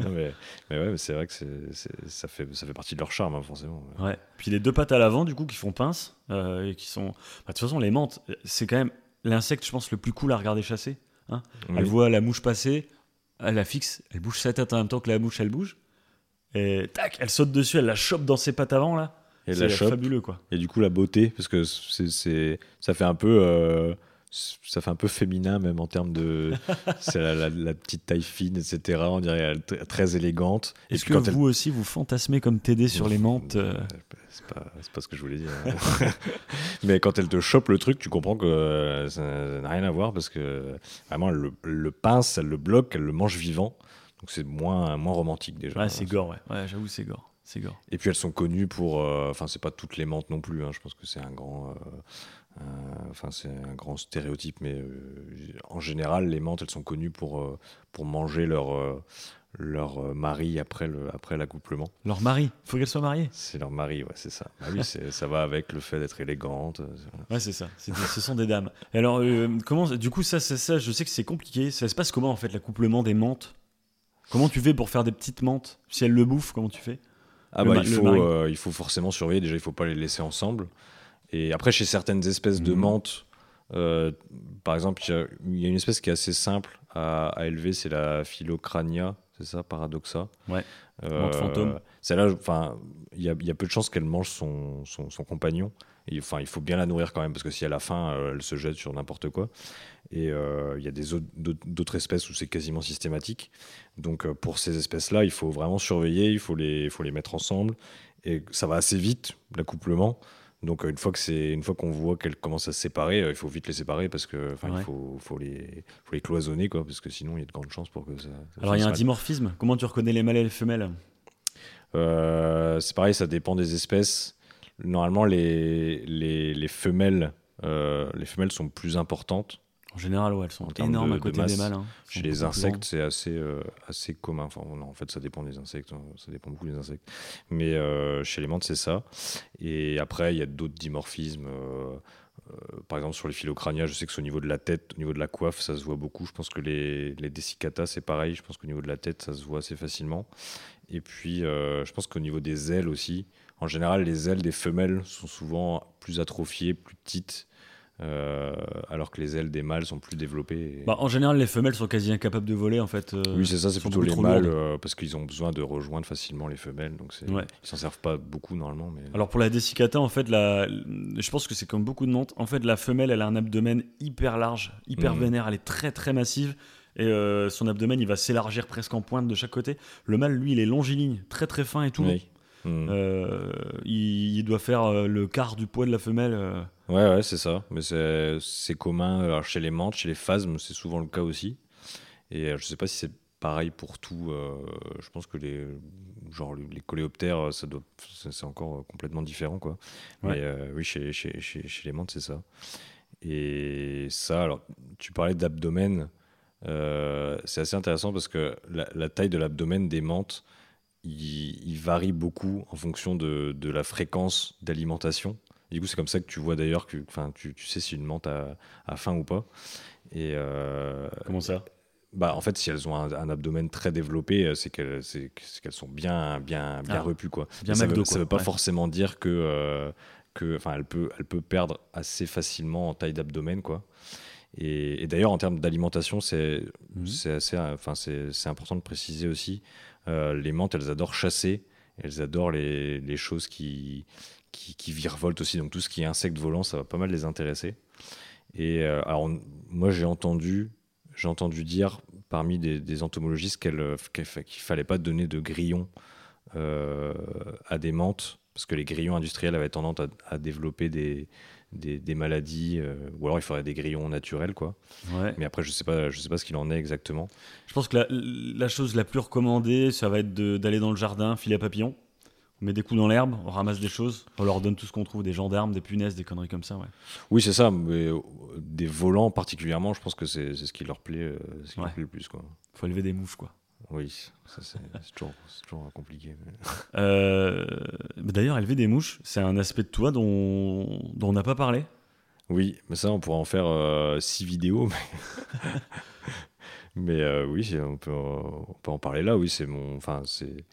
Non, mais, mais ouais, mais c'est vrai que c'est- c'est- ça, fait, ça fait partie de leur charme, hein, forcément. Ouais. Puis les deux pattes à l'avant, du coup, qui font pince, euh, et qui sont. Bah, De toute façon, les menthes, c'est quand même l'insecte, je pense, le plus cool à regarder chasser. Oui. Elle voit la mouche passer, elle la fixe, elle bouge sa tête en même temps que la mouche, elle bouge. Et tac, elle saute dessus, elle la chope dans ses pattes avant, là. Et C'est la chope. fabuleux, quoi. Et du coup, la beauté, parce que c'est, c'est- ça fait un peu, euh, ça fait un peu féminin même en termes de, [laughs] c'est la, la- la petite taille fine, etc. On dirait très élégante. Est-ce que elle- vous aussi, vous fantasmez comme TD sur les menthes euh, C'est pas, c'est pas ce que je voulais dire. [laughs] Mais quand elle te chope le truc, tu comprends que euh, ça n'a rien à voir parce que vraiment, elle le, pince, elle le bloque, elle le mange vivant. Donc c'est moins, moins romantique déjà. Ouais, c'est gore, ouais. Ouais, j'avoue, c'est gore. C'est gore. Et puis elles sont connues pour, euh, enfin c'est pas toutes les menthes non plus. hein, je pense que c'est un grand, euh, enfin c'est un grand stéréotype, mais euh, en général les menthes elles sont connues pour euh, pour manger leur euh, leur euh, mari après le après l'accouplement. Leur mari, faut qu'elle soit mariée. C'est leur mari, ouais c'est ça. Ah oui, ça va avec le fait d'être élégante. euh, Ouais, c'est ça. Ce sont des dames. Et alors, euh, comment, du coup, ça, ça, ça, je sais que c'est compliqué. Ça se passe comment, en fait, l'accouplement des menthes? Comment tu fais pour faire des petites menthes? Si elles le bouffent, comment tu fais? Ah bah il faut, euh, il faut forcément surveiller. Déjà, il faut pas les laisser ensemble. Et après, chez certaines espèces de Mhm. menthes, euh, par exemple, il y a- il y, a une espèce qui est assez simple à, à élever, c'est la Philocrania, c'est ça, Paradoxa. Ouais. Euh, Menthe fantôme. Celle-là, enfin, il y a, il y a peu de chances qu'elle mange son, son, son compagnon. Enfin, il faut bien la nourrir quand même parce que si elle a faim, euh, elle se jette sur n'importe quoi. Et euh, il y a des autres- d'autres espèces où c'est quasiment systématique. Donc pour ces espèces-là, il faut vraiment surveiller, il faut les, il faut les mettre ensemble. Et ça va assez vite, l'accouplement. Donc euh, une fois que c'est une fois qu'on voit qu'elles commencent à se séparer, euh, il faut vite les séparer parce que enfin, Ouais. il faut, faut les faut les cloisonner quoi parce que sinon il y a de grandes chances pour que ça. ça Alors, il y a un dimorphisme. Comment tu reconnais les mâles et les femelles? Euh, c'est pareil, ça dépend des espèces. Normalement, les, les, les femelles, euh, les femelles sont plus importantes. En général, ouais, elles sont énormes de- à côté des mâles. hein. Chez les insectes, c'est assez, euh, assez commun. Enfin, non, en fait, ça dépend des insectes. hein. Ça dépend beaucoup des insectes. Mais euh, chez les menthes, c'est ça. Et après, il y a d'autres dimorphismes. euh, par exemple, sur les phylocrania, je sais que c'est au niveau de la tête, au niveau de la coiffe, ça se voit beaucoup. Je pense que les, les dessicata, c'est pareil. Je pense qu'au niveau de la tête, ça se voit assez facilement. Et puis, je pense qu'au niveau des ailes aussi, en général, les ailes des femelles sont souvent plus atrophiées, plus petites. Euh, alors que les ailes des mâles sont plus développées. et- Bah, en général, les femelles sont quasi incapables de voler en fait. euh, oui, c'est ça, c'est plutôt les mâles euh, parce qu'ils ont besoin de rejoindre facilement les femelles. Donc Ouais. ils s'en servent pas beaucoup normalement. Mais... Alors pour la dessicata, en fait, la... je pense que c'est comme beaucoup de menthes. En fait, la femelle, elle a un abdomen hyper large, hyper Mhm. vénère, elle est très très massive. Et son abdomen, il va s'élargir presque en pointe de chaque côté. Le mâle, lui, il est longiligne, très très fin et tout. Oui. Euh, il, doit faire le quart du poids de la femelle. Euh. Ouais, ouais, c'est ça. Mais c'est commun alors, chez les menthes, chez les phasmes, c'est souvent le cas aussi. Et euh, je sais pas si c'est pareil pour tout. euh, je pense que les genre les coléoptères, ça doit, c'est encore euh, complètement différent, quoi. Ouais. Mais euh, oui, chez, chez, chez, chez les menthes, c'est ça. Et ça, alors, tu parlais d'abdomen. euh, c'est assez intéressant parce que la, la taille de l'abdomen des menthes, il, il varie beaucoup en fonction de, de la fréquence d'alimentation. Du coup, c'est comme ça que tu vois d'ailleurs que, enfin, tu, tu sais si une menthe a, a faim ou pas. Et euh, Comment ça? bah, en fait, si elles ont un, un abdomen très développé, euh, c'est qu'elles sont bien, bien, bien Ah. repues, quoi. Bien ça, McDo, veut, pas Ouais. forcément dire que, euh, que, elle peut, elle peut perdre assez facilement en taille d'abdomen, quoi. Et, et d'ailleurs, en termes d'alimentation, c'est, c'est assez, enfin, c'est, c'est important de préciser aussi. euh, les menthes, elles adorent chasser. Elles adorent les, les choses qui, qui, qui virevoltent aussi. Donc tout ce qui est insectes volants, ça va pas mal les intéresser. Et euh, alors, on- moi, j'ai entendu, j'ai entendu dire parmi des, des entomologistes euh, qu'il fallait pas donner de grillons euh, à des menthes parce que les grillons industriels avaient tendance à, à développer des, des, des maladies, euh, ou alors il faudrait des grillons naturels, quoi. Ouais. Mais après, je sais pas, je sais pas ce qu'il en est exactement. Je pense que la, la chose la plus recommandée, ça va être d'aller dans le jardin, filer à papillons. On met des coups dans l'herbe, on ramasse des choses, on leur donne tout ce qu'on trouve, des gendarmes, des punaises, des conneries comme ça. Ouais. Oui, c'est ça, mais euh, des volants particulièrement, je pense que c'est ce qui leur plaît, euh, ce qui leur plaît le plus, quoi. Faut élever des mouches, quoi. Oui, [laughs] c'est toujours, toujours compliqué. mais- [laughs] Euh, D'ailleurs, élever des mouches, c'est un aspect de toi dont, dont on n'a pas parlé. Oui, mais ça, on pourrait en faire euh, six vidéos. Mais, [laughs] mais, euh, oui, on peut, en- on peut en parler là. Oui, c'est mon, enfin, c'est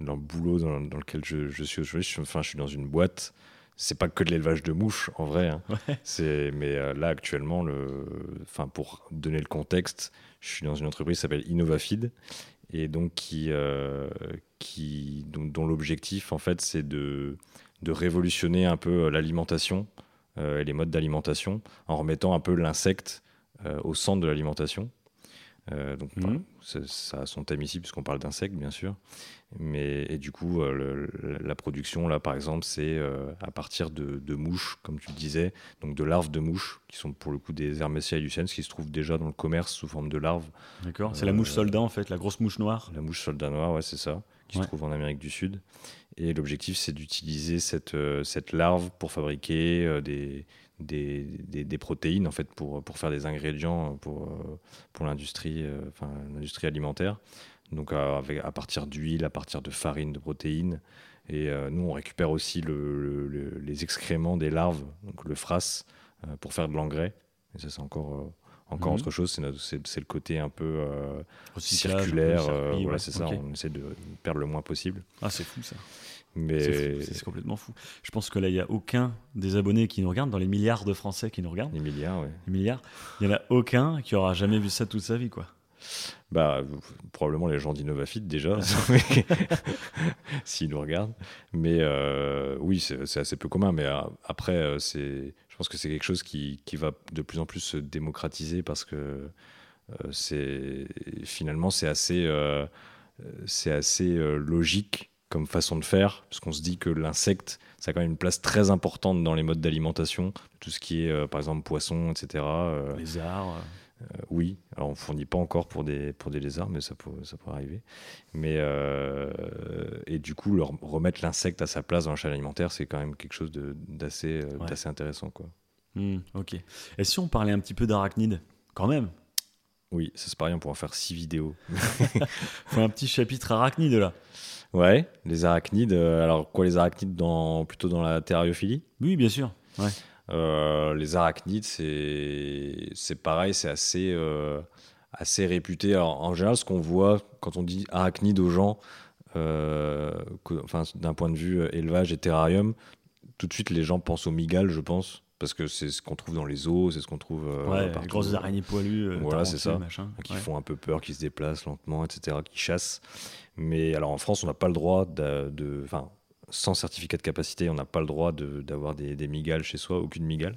dans le boulot dans, dans lequel je, je suis aujourd'hui. Je, suis- enfin, je suis dans une boîte. C'est pas que de l'élevage de mouches, en vrai. hein. Ouais. C'est, mais euh, là, actuellement, le, enfin, pour donner le contexte, je suis dans une entreprise qui s'appelle Innovafeed et donc qui, euh, qui, dont, dont l'objectif, en fait, c'est de, de révolutionner un peu euh, l'alimentation euh, et les modes d'alimentation en remettant un peu l'insecte au centre de l'alimentation. Euh, donc, bah, c'est- ça a son thème ici, puisqu'on parle d'insectes, bien sûr. Mais, et du coup, euh, le- la production, là, par exemple, c'est euh, à partir de, de mouches, comme tu le disais, donc de larves de mouches, qui sont pour le coup des Hermesia luciens, qui se trouvent déjà dans le commerce sous forme de larves. D'accord C'est la mouche soldat, en fait, la grosse mouche noire. La mouche soldat noir, ouais, c'est ça, qui Ouais. se trouve en Amérique du Sud. Et l'objectif, c'est d'utiliser cette, euh, cette larve pour fabriquer euh, des, des, des- des protéines, en fait, pour, pour faire des ingrédients pour, euh, pour l'industrie euh, enfin, l'industrie alimentaire. Donc, à, avec- à partir d'huile, à partir de farine, de protéines. Et euh, nous, on récupère aussi le- le- le- les excréments des larves, donc le frasse, euh, pour faire de l'engrais. Et ça, c'est encore, encore Mhm. autre chose. C'est le côté un peu. euh, circulaire, euh, voilà, ouais. c'est ça, on essaie de perdre le moins possible. Ah, c'est fou ça. Mais C'est complètement fou. Je pense que là, il n'y a aucun des abonnés qui nous regardent, dans les milliards de Français qui nous regardent, les milliards, les milliards, il n'y en a aucun qui aura jamais vu ça toute sa vie, quoi. Bah, probablement les gens d'Innovafit déjà, [laughs] s'ils nous regardent. Mais euh, oui, c'est assez peu commun. Mais après, c'est, je pense que c'est quelque chose qui, qui va de plus en plus se démocratiser parce que euh, c'est finalement c'est assez, euh, assez euh, logique comme façon de faire, parce qu'on se dit que l'insecte, ça a quand même une place très importante dans les modes d'alimentation, tout ce qui est, par exemple, poisson, etc. euh, Lézards. Euh, oui, alors on fournit pas encore pour des, pour des lézards, mais ça, peut, ça pourrait arriver. Mais, euh, et du coup, leur remettre l'insecte à sa place dans la chaîne alimentaire, c'est quand même quelque chose d'assez euh, Ouais. d'assez intéressant. Quoi. hmm, ok. Et si on parlait un petit peu d'arachnides? Quand même. Oui, ça c'est pareil, on pourra faire six vidéos. [laughs] Faut un petit chapitre arachnide là. Ouais, les arachnides. alors quoi, les arachnides dans, plutôt dans la terrariophilie? Oui, bien sûr. Ouais. Euh, Les arachnides, c'est pareil, c'est assez, euh, assez réputé. Alors, en général, ce qu'on voit quand on dit arachnide aux gens, euh, que- enfin, d'un point de vue élevage et terrarium, tout de suite les gens pensent aux migales, je pense, parce que c'est ce qu'on trouve dans les eaux, c'est ce qu'on trouve euh, ouais, les grosses araignées poilues. euh, Voilà, c'est ça. Machin. qui Ouais. font un peu peur, qui se déplacent lentement, etc., qui chassent. Mais alors en France, on n'a pas le droit de, de- enfin, sans certificat de capacité, on n'a pas le droit de- d'avoir des, des migales chez soi, aucune migale.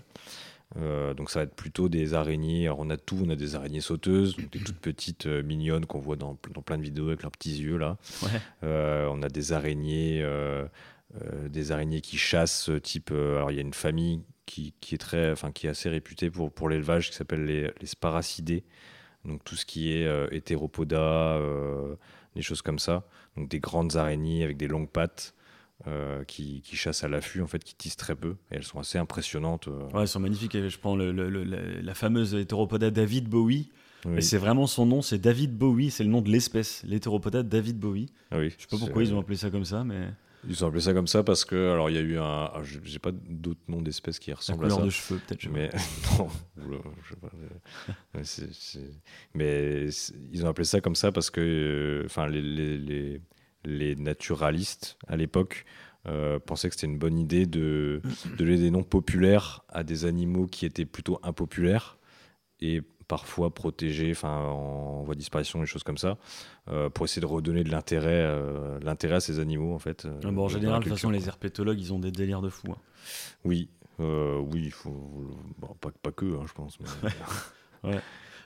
Euh, donc ça va être plutôt des araignées. Alors on a tout, on a des araignées sauteuses, des toutes petites euh, mignonnes qu'on voit dans, dans plein de vidéos avec leurs petits yeux là. Ouais. Euh, on a des araignées, des araignées qui chassent, type. alors il y a une famille qui, qui est très, enfin qui est assez réputée pour pour l'élevage qui s'appelle les, les sparacidés. Donc tout ce qui est hétéropoda, des choses comme ça. Donc des grandes araignées avec des longues pattes. Euh, qui, qui chassent à l'affût en fait qui tissent très peu et elles sont assez impressionnantes euh. Ouais, elles sont magnifiques. Je prends le- le- le- la, la fameuse hétéropoda David Bowie. Oui. C'est vraiment son nom, c'est David Bowie, c'est le nom de l'espèce, l'hétéropoda David Bowie. Ah oui, Je sais pas pourquoi ils ont appelé ça comme ça, mais ils ont appelé ça comme ça parce que alors il y a eu un ah, je- j'ai pas d'autres noms d'espèces qui la ressemblent à couleur ça de cheveux peut-être. Mais [laughs] non, je sais pas. Mais [laughs] ils ont appelé ça comme ça parce que, euh, enfin, les, les, les, les naturalistes à l'époque euh, pensaient que c'était une bonne idée de de donner des noms populaires à des animaux qui étaient plutôt impopulaires et parfois protégés, enfin, en voie de disparition, des choses comme ça, euh, pour essayer de redonner de l'intérêt, euh, l'intérêt à ces animaux en fait. pas. Bon, en général, de toute façon, les herpétologues, ils ont des délires de fou. hein. Oui, oui, faut, bon, pas, pas que, hein, je pense. mais- [laughs]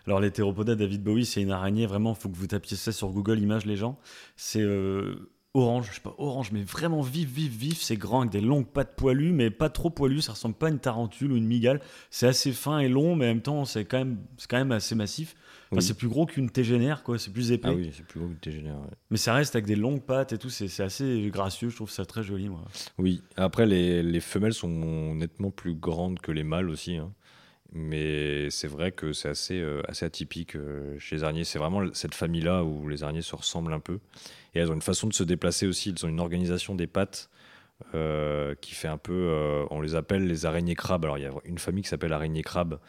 Alors, l'hétéropoda David Bowie, c'est une araignée, vraiment, faut que vous tapiez ça sur Google Images, les gens. C'est euh, orange, je sais pas, orange, mais vraiment vif, vif, vif. C'est grand avec des longues pattes poilues, mais pas trop poilues. Ça ressemble pas à une tarentule ou une migale. C'est assez fin et long, mais en même temps, c'est quand même, quand même assez massif. Enfin, Oui. C'est plus gros qu'une tégénère, quoi. C'est plus épais. Ah oui, c'est plus gros que le tégénère. ouais. Mais ça reste avec des longues pattes et tout. C'est c'est assez gracieux. Je trouve ça très joli, moi. Oui, après, les, les femelles sont nettement plus grandes que les mâles aussi. hein. Mais c'est vrai que c'est assez, euh, assez atypique euh, chez les araignées. C'est vraiment cette famille-là où les araignées se ressemblent un peu. Et elles ont une façon de se déplacer aussi. Elles ont une organisation des pattes euh, qui fait un peu. on les appelle les araignées crabes. Alors, il y a une famille qui s'appelle araignée crabe,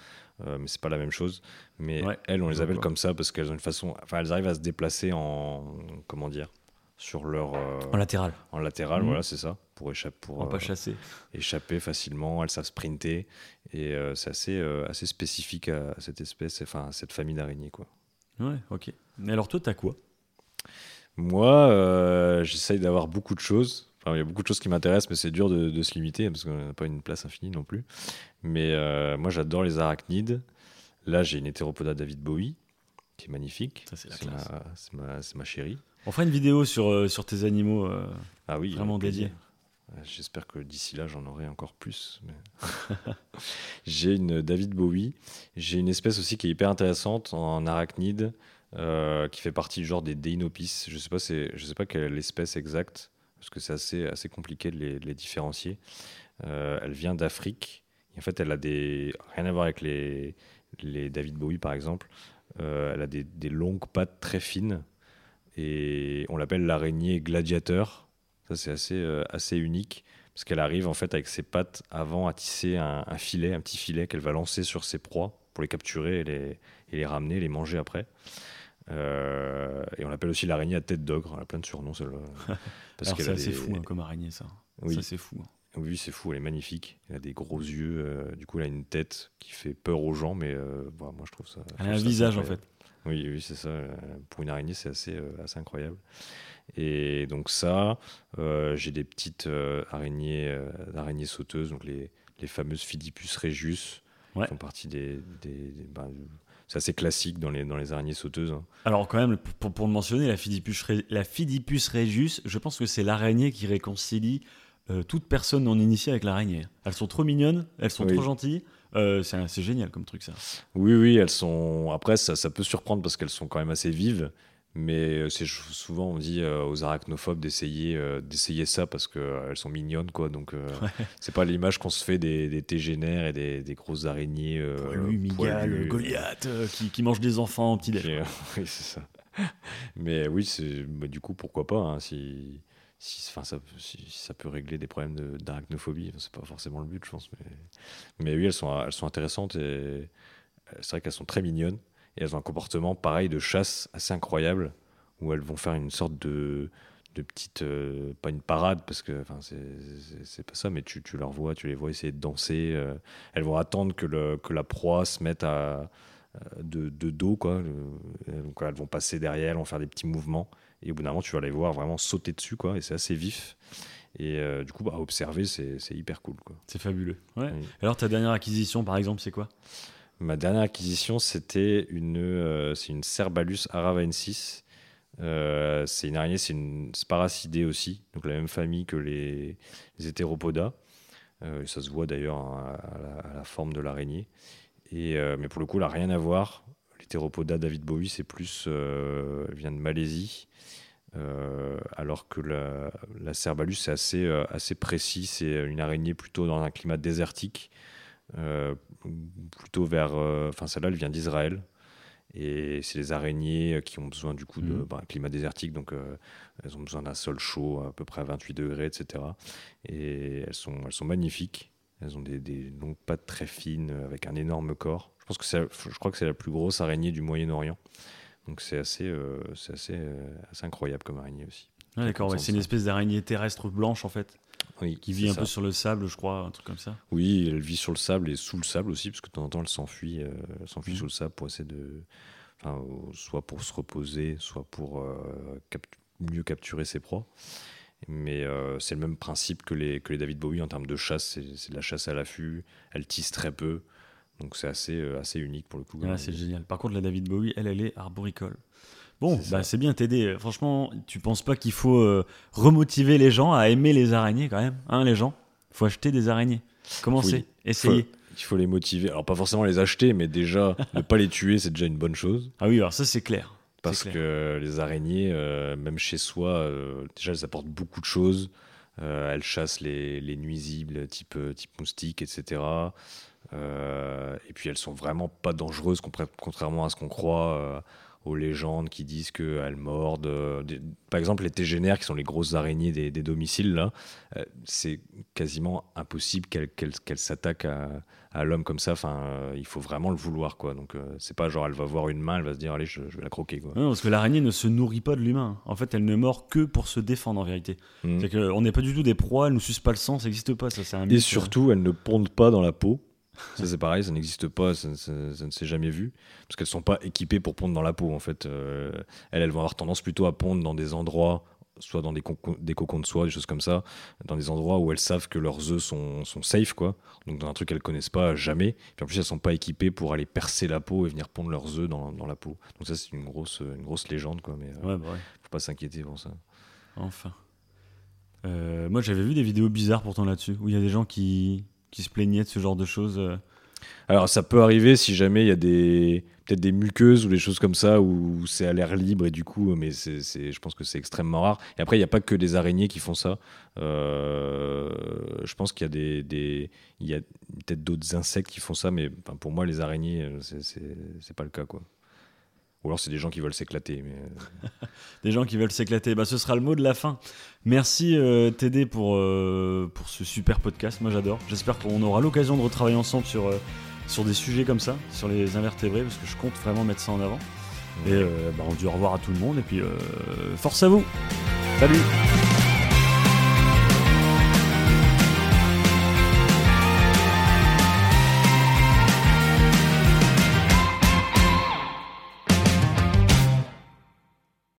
mais c'est pas la même chose. Mais Ouais, elles, on les appelle comme ça parce qu'elles ont une façon. Enfin, elles arrivent à se déplacer en. Comment dire Sur leur. euh, En latéral. en latéral, Mhm. voilà, c'est ça, pour, échapper, pour pas euh, chasser. échapper facilement. Elles savent sprinter et euh, c'est assez, assez spécifique à cette espèce, enfin à cette famille d'araignées. Quoi. Ouais, ok. Mais alors, toi, t'as quoi? Moi, j'essaye d'avoir beaucoup de choses. Enfin, il y a beaucoup de choses qui m'intéressent, mais c'est dur de, de se limiter parce qu'on n'a pas une place infinie non plus. Mais euh, moi, j'adore les arachnides. Là, j'ai une hétéropoda David Bowie qui est magnifique. C'est ma, ma, c'est ma chérie. On fera une vidéo sur, euh, sur tes animaux. euh, Ah oui, Vraiment avec plaisir. dédié. Ouais, J'espère que d'ici là, j'en aurai encore plus. mais- [laughs] j'ai une David Bowie. J'ai une espèce aussi qui est hyper intéressante en arachnide, euh, qui fait partie du genre des Deinopis. Je sais pas, je sais pas quelle est l'espèce exacte, parce que c'est assez, assez compliqué de les, de les différencier. Euh, elle vient d'Afrique. En fait, elle a des rien à voir avec les, les David Bowie par exemple. Euh, elle a des, des longues pattes très fines et on l'appelle l'araignée gladiateur. Ça, c'est assez, euh, assez unique parce qu'elle arrive en fait avec ses pattes avant à tisser un, un filet, un petit filet qu'elle va lancer sur ses proies pour les capturer et les, et les ramener, les manger après. Euh, et on l'appelle aussi l'araignée à tête d'ogre. Elle a plein de surnoms, celle-là. [laughs] Parce c'est assez des- fou hein, comme araignée, ça. Oui. Ça, c'est fou. hein. Oui, c'est fou, elle est magnifique. Elle a des gros yeux. euh, du coup, elle a une tête qui fait peur aux gens, mais euh, moi, je trouve ça. je Elle a un visage, en fait. Oui, oui, c'est ça. Pour une araignée, c'est assez, euh, assez incroyable. Et donc ça, euh, j'ai des petites euh, araignées, euh, araignées sauteuses, donc les, les fameuses Phidipus regius, Ouais. qui font partie des... des- des- ben, c'est assez classique dans les, dans les araignées sauteuses. hein. Alors, quand même, pour, pour le mentionner, la Phidipus, la Phidipus regius, je pense que c'est l'araignée qui réconcilie toute personne non initiée avec l'araignée. Elles sont trop mignonnes, elles sont Oui. trop gentilles. Euh, c'est génial comme truc, ça. Oui, oui, elles sont... Après, ça, ça peut surprendre parce qu'elles sont quand même assez vives, Mais euh, c'est souvent on dit euh, aux arachnophobes d'essayer euh, d'essayer ça parce qu'elles sont mignonnes quoi. Donc [laughs] c'est pas l'image qu'on se fait des, des tégénaires et des, des grosses araignées. Poilu, Miguel, Goliath, qui, qui mange des enfants au petit déj. [laughs] oui c'est ça. Mais oui c'est bah, du coup pourquoi pas hein, si si, ça, peut régler des problèmes d'arachnophobie, c'est pas forcément le but, je pense. Mais, mais oui, elles sont, elles sont intéressantes et c'est vrai qu'elles sont très mignonnes. Et elles ont un comportement pareil de chasse assez incroyable, où elles vont faire une sorte de, de petite. Euh, pas une parade, parce que c'est pas ça, mais tu, tu, leur vois, tu les vois essayer de danser. Euh. elles vont attendre que, le, que la proie se mette à, euh, de, de, dos, quoi. donc elles vont passer derrière, elles vont faire des petits mouvements. Et au bout d'un moment, tu vas les voir vraiment sauter dessus, quoi. Et c'est assez vif. Et du coup, à observer, c'est hyper cool. C'est fabuleux. Ouais. Alors, ta dernière acquisition, par exemple, c'est quoi? Ma dernière acquisition, c'était une, euh, c'est une Cerbalus aravaensis. Euh, c'est une araignée, c'est une Sparacidée aussi, donc la même famille que les, les hétéropodas. Euh, ça se voit d'ailleurs hein, à, la forme de l'araignée. Et, mais pour le coup, elle n'a rien à voir. L'hétéropoda David Bowie, c'est plus, vient de Malaisie. alors que la, la Cerbalus, c'est assez, assez précis. C'est une araignée plutôt dans un climat désertique. Euh, plutôt vers. Euh, enfin, celle-là, elle vient d'Israël. Et c'est les araignées qui ont besoin du coup de mhm. bah, climat désertique, donc euh, elles ont besoin d'un sol chaud, à peu près à 28 degrés, etc. Et elles sont, elles sont magnifiques. Elles ont des, des longues pattes très fines, avec un énorme corps. Je, pense que je crois que c'est la plus grosse araignée du Moyen-Orient. Donc c'est assez, c'est assez, assez incroyable comme araignée aussi. d'accord, c'est une espèce d'araignée terrestre blanche en fait. Oui, qui vit un peu sur le sable, je crois, un truc comme ça. Oui, elle vit sur le sable et sous le sable aussi, parce que de temps en temps, elle s'enfuit, euh, s'enfuit mmh. sous le sable pour essayer de, enfin, soit pour se reposer, soit pour euh, mieux capturer ses proies. Mais euh, c'est le même principe que les, que les David Bowie en termes de chasse, c'est, de la chasse à l'affût. Elle tisse très peu, donc c'est assez, assez unique pour le coup. Ah, c'est génial. Par contre, la David Bowie, elle, elle est arboricole. Bon, c'est bah, bien t'aider. Franchement, tu penses pas qu'il faut euh, remotiver les gens à aimer les araignées quand même Hein, les gens? Il faut acheter des araignées. Commencez, essayez. il faut les motiver. Alors, pas forcément les acheter, mais déjà, [laughs] ne pas les tuer, c'est déjà une bonne chose. Ah oui, alors ça, c'est clair. Parce que les araignées, euh, même chez soi, euh, déjà, elles apportent beaucoup de choses. elles chassent les, les, nuisibles, type, type moustiques, etc. et puis, elles sont vraiment pas dangereuses, contrairement à ce qu'on croit aux légendes qui disent qu'elles mordent. Euh, par exemple, les tégénères, qui sont les grosses araignées des, domiciles, là, euh, c'est quasiment impossible qu'elles s'attaquent à, l'homme comme ça. Enfin, euh, il faut vraiment le vouloir, quoi. Donc, c'est pas genre elle va voir une main, elle va se dire allez, je, vais la croquer, quoi. Non, parce que l'araignée ne se nourrit pas de l'humain. En fait, elle ne mord que pour se défendre, en vérité. Mmh. C'est qu'on n'est pas du tout des proies, elle ne suce pas le sang, ça n'existe pas. Ça, c'est un Et surtout, elle ne pondent pas dans la peau. Ça, c'est pareil, ça n'existe pas, ça, ne s'est jamais vu. Parce qu'elles ne sont pas équipées pour pondre dans la peau, en fait. Euh, elles, elles vont avoir tendance plutôt à pondre dans des endroits, soit dans des, des, cocons de soie, des choses comme ça, dans des endroits où elles savent que leurs œufs sont, sont safe, quoi. Donc dans un truc qu'elles connaissent pas jamais. Puis en plus, elles sont pas équipées pour aller percer la peau et venir pondre leurs œufs dans, dans la peau. Donc ça, c'est une grosse, une grosse légende, quoi. Mais euh, ouais, bah faut pas s'inquiéter pour ça. Enfin. Euh, moi, j'avais vu des vidéos bizarres pourtant là-dessus, où il y a des gens qui, qui se plaignaient de ce genre de choses euh? Alors ça peut arriver si jamais il y a des peut-être des muqueuses ou des choses comme ça où c'est à l'air libre et du coup, mais c'est, je pense que c'est extrêmement rare. Et après, il n'y a pas que des araignées qui font ça. Euh, je pense qu'il y a des, a peut-être d'autres insectes qui font ça, mais pour moi, les araignées, euh, c'est, c'est, pas le cas quoi. Ou alors c'est des gens qui veulent s'éclater. Mais... [laughs] Des gens qui veulent s'éclater. Bah, ce sera le mot de la fin. Merci euh, TD pour, euh, pour ce super podcast. Moi j'adore. J'espère qu'on aura l'occasion de retravailler ensemble sur, euh, sur des sujets comme ça, sur les invertébrés, parce que je compte vraiment mettre ça en avant. Et bah, on dit au revoir à tout le monde. Et puis force à vous. Salut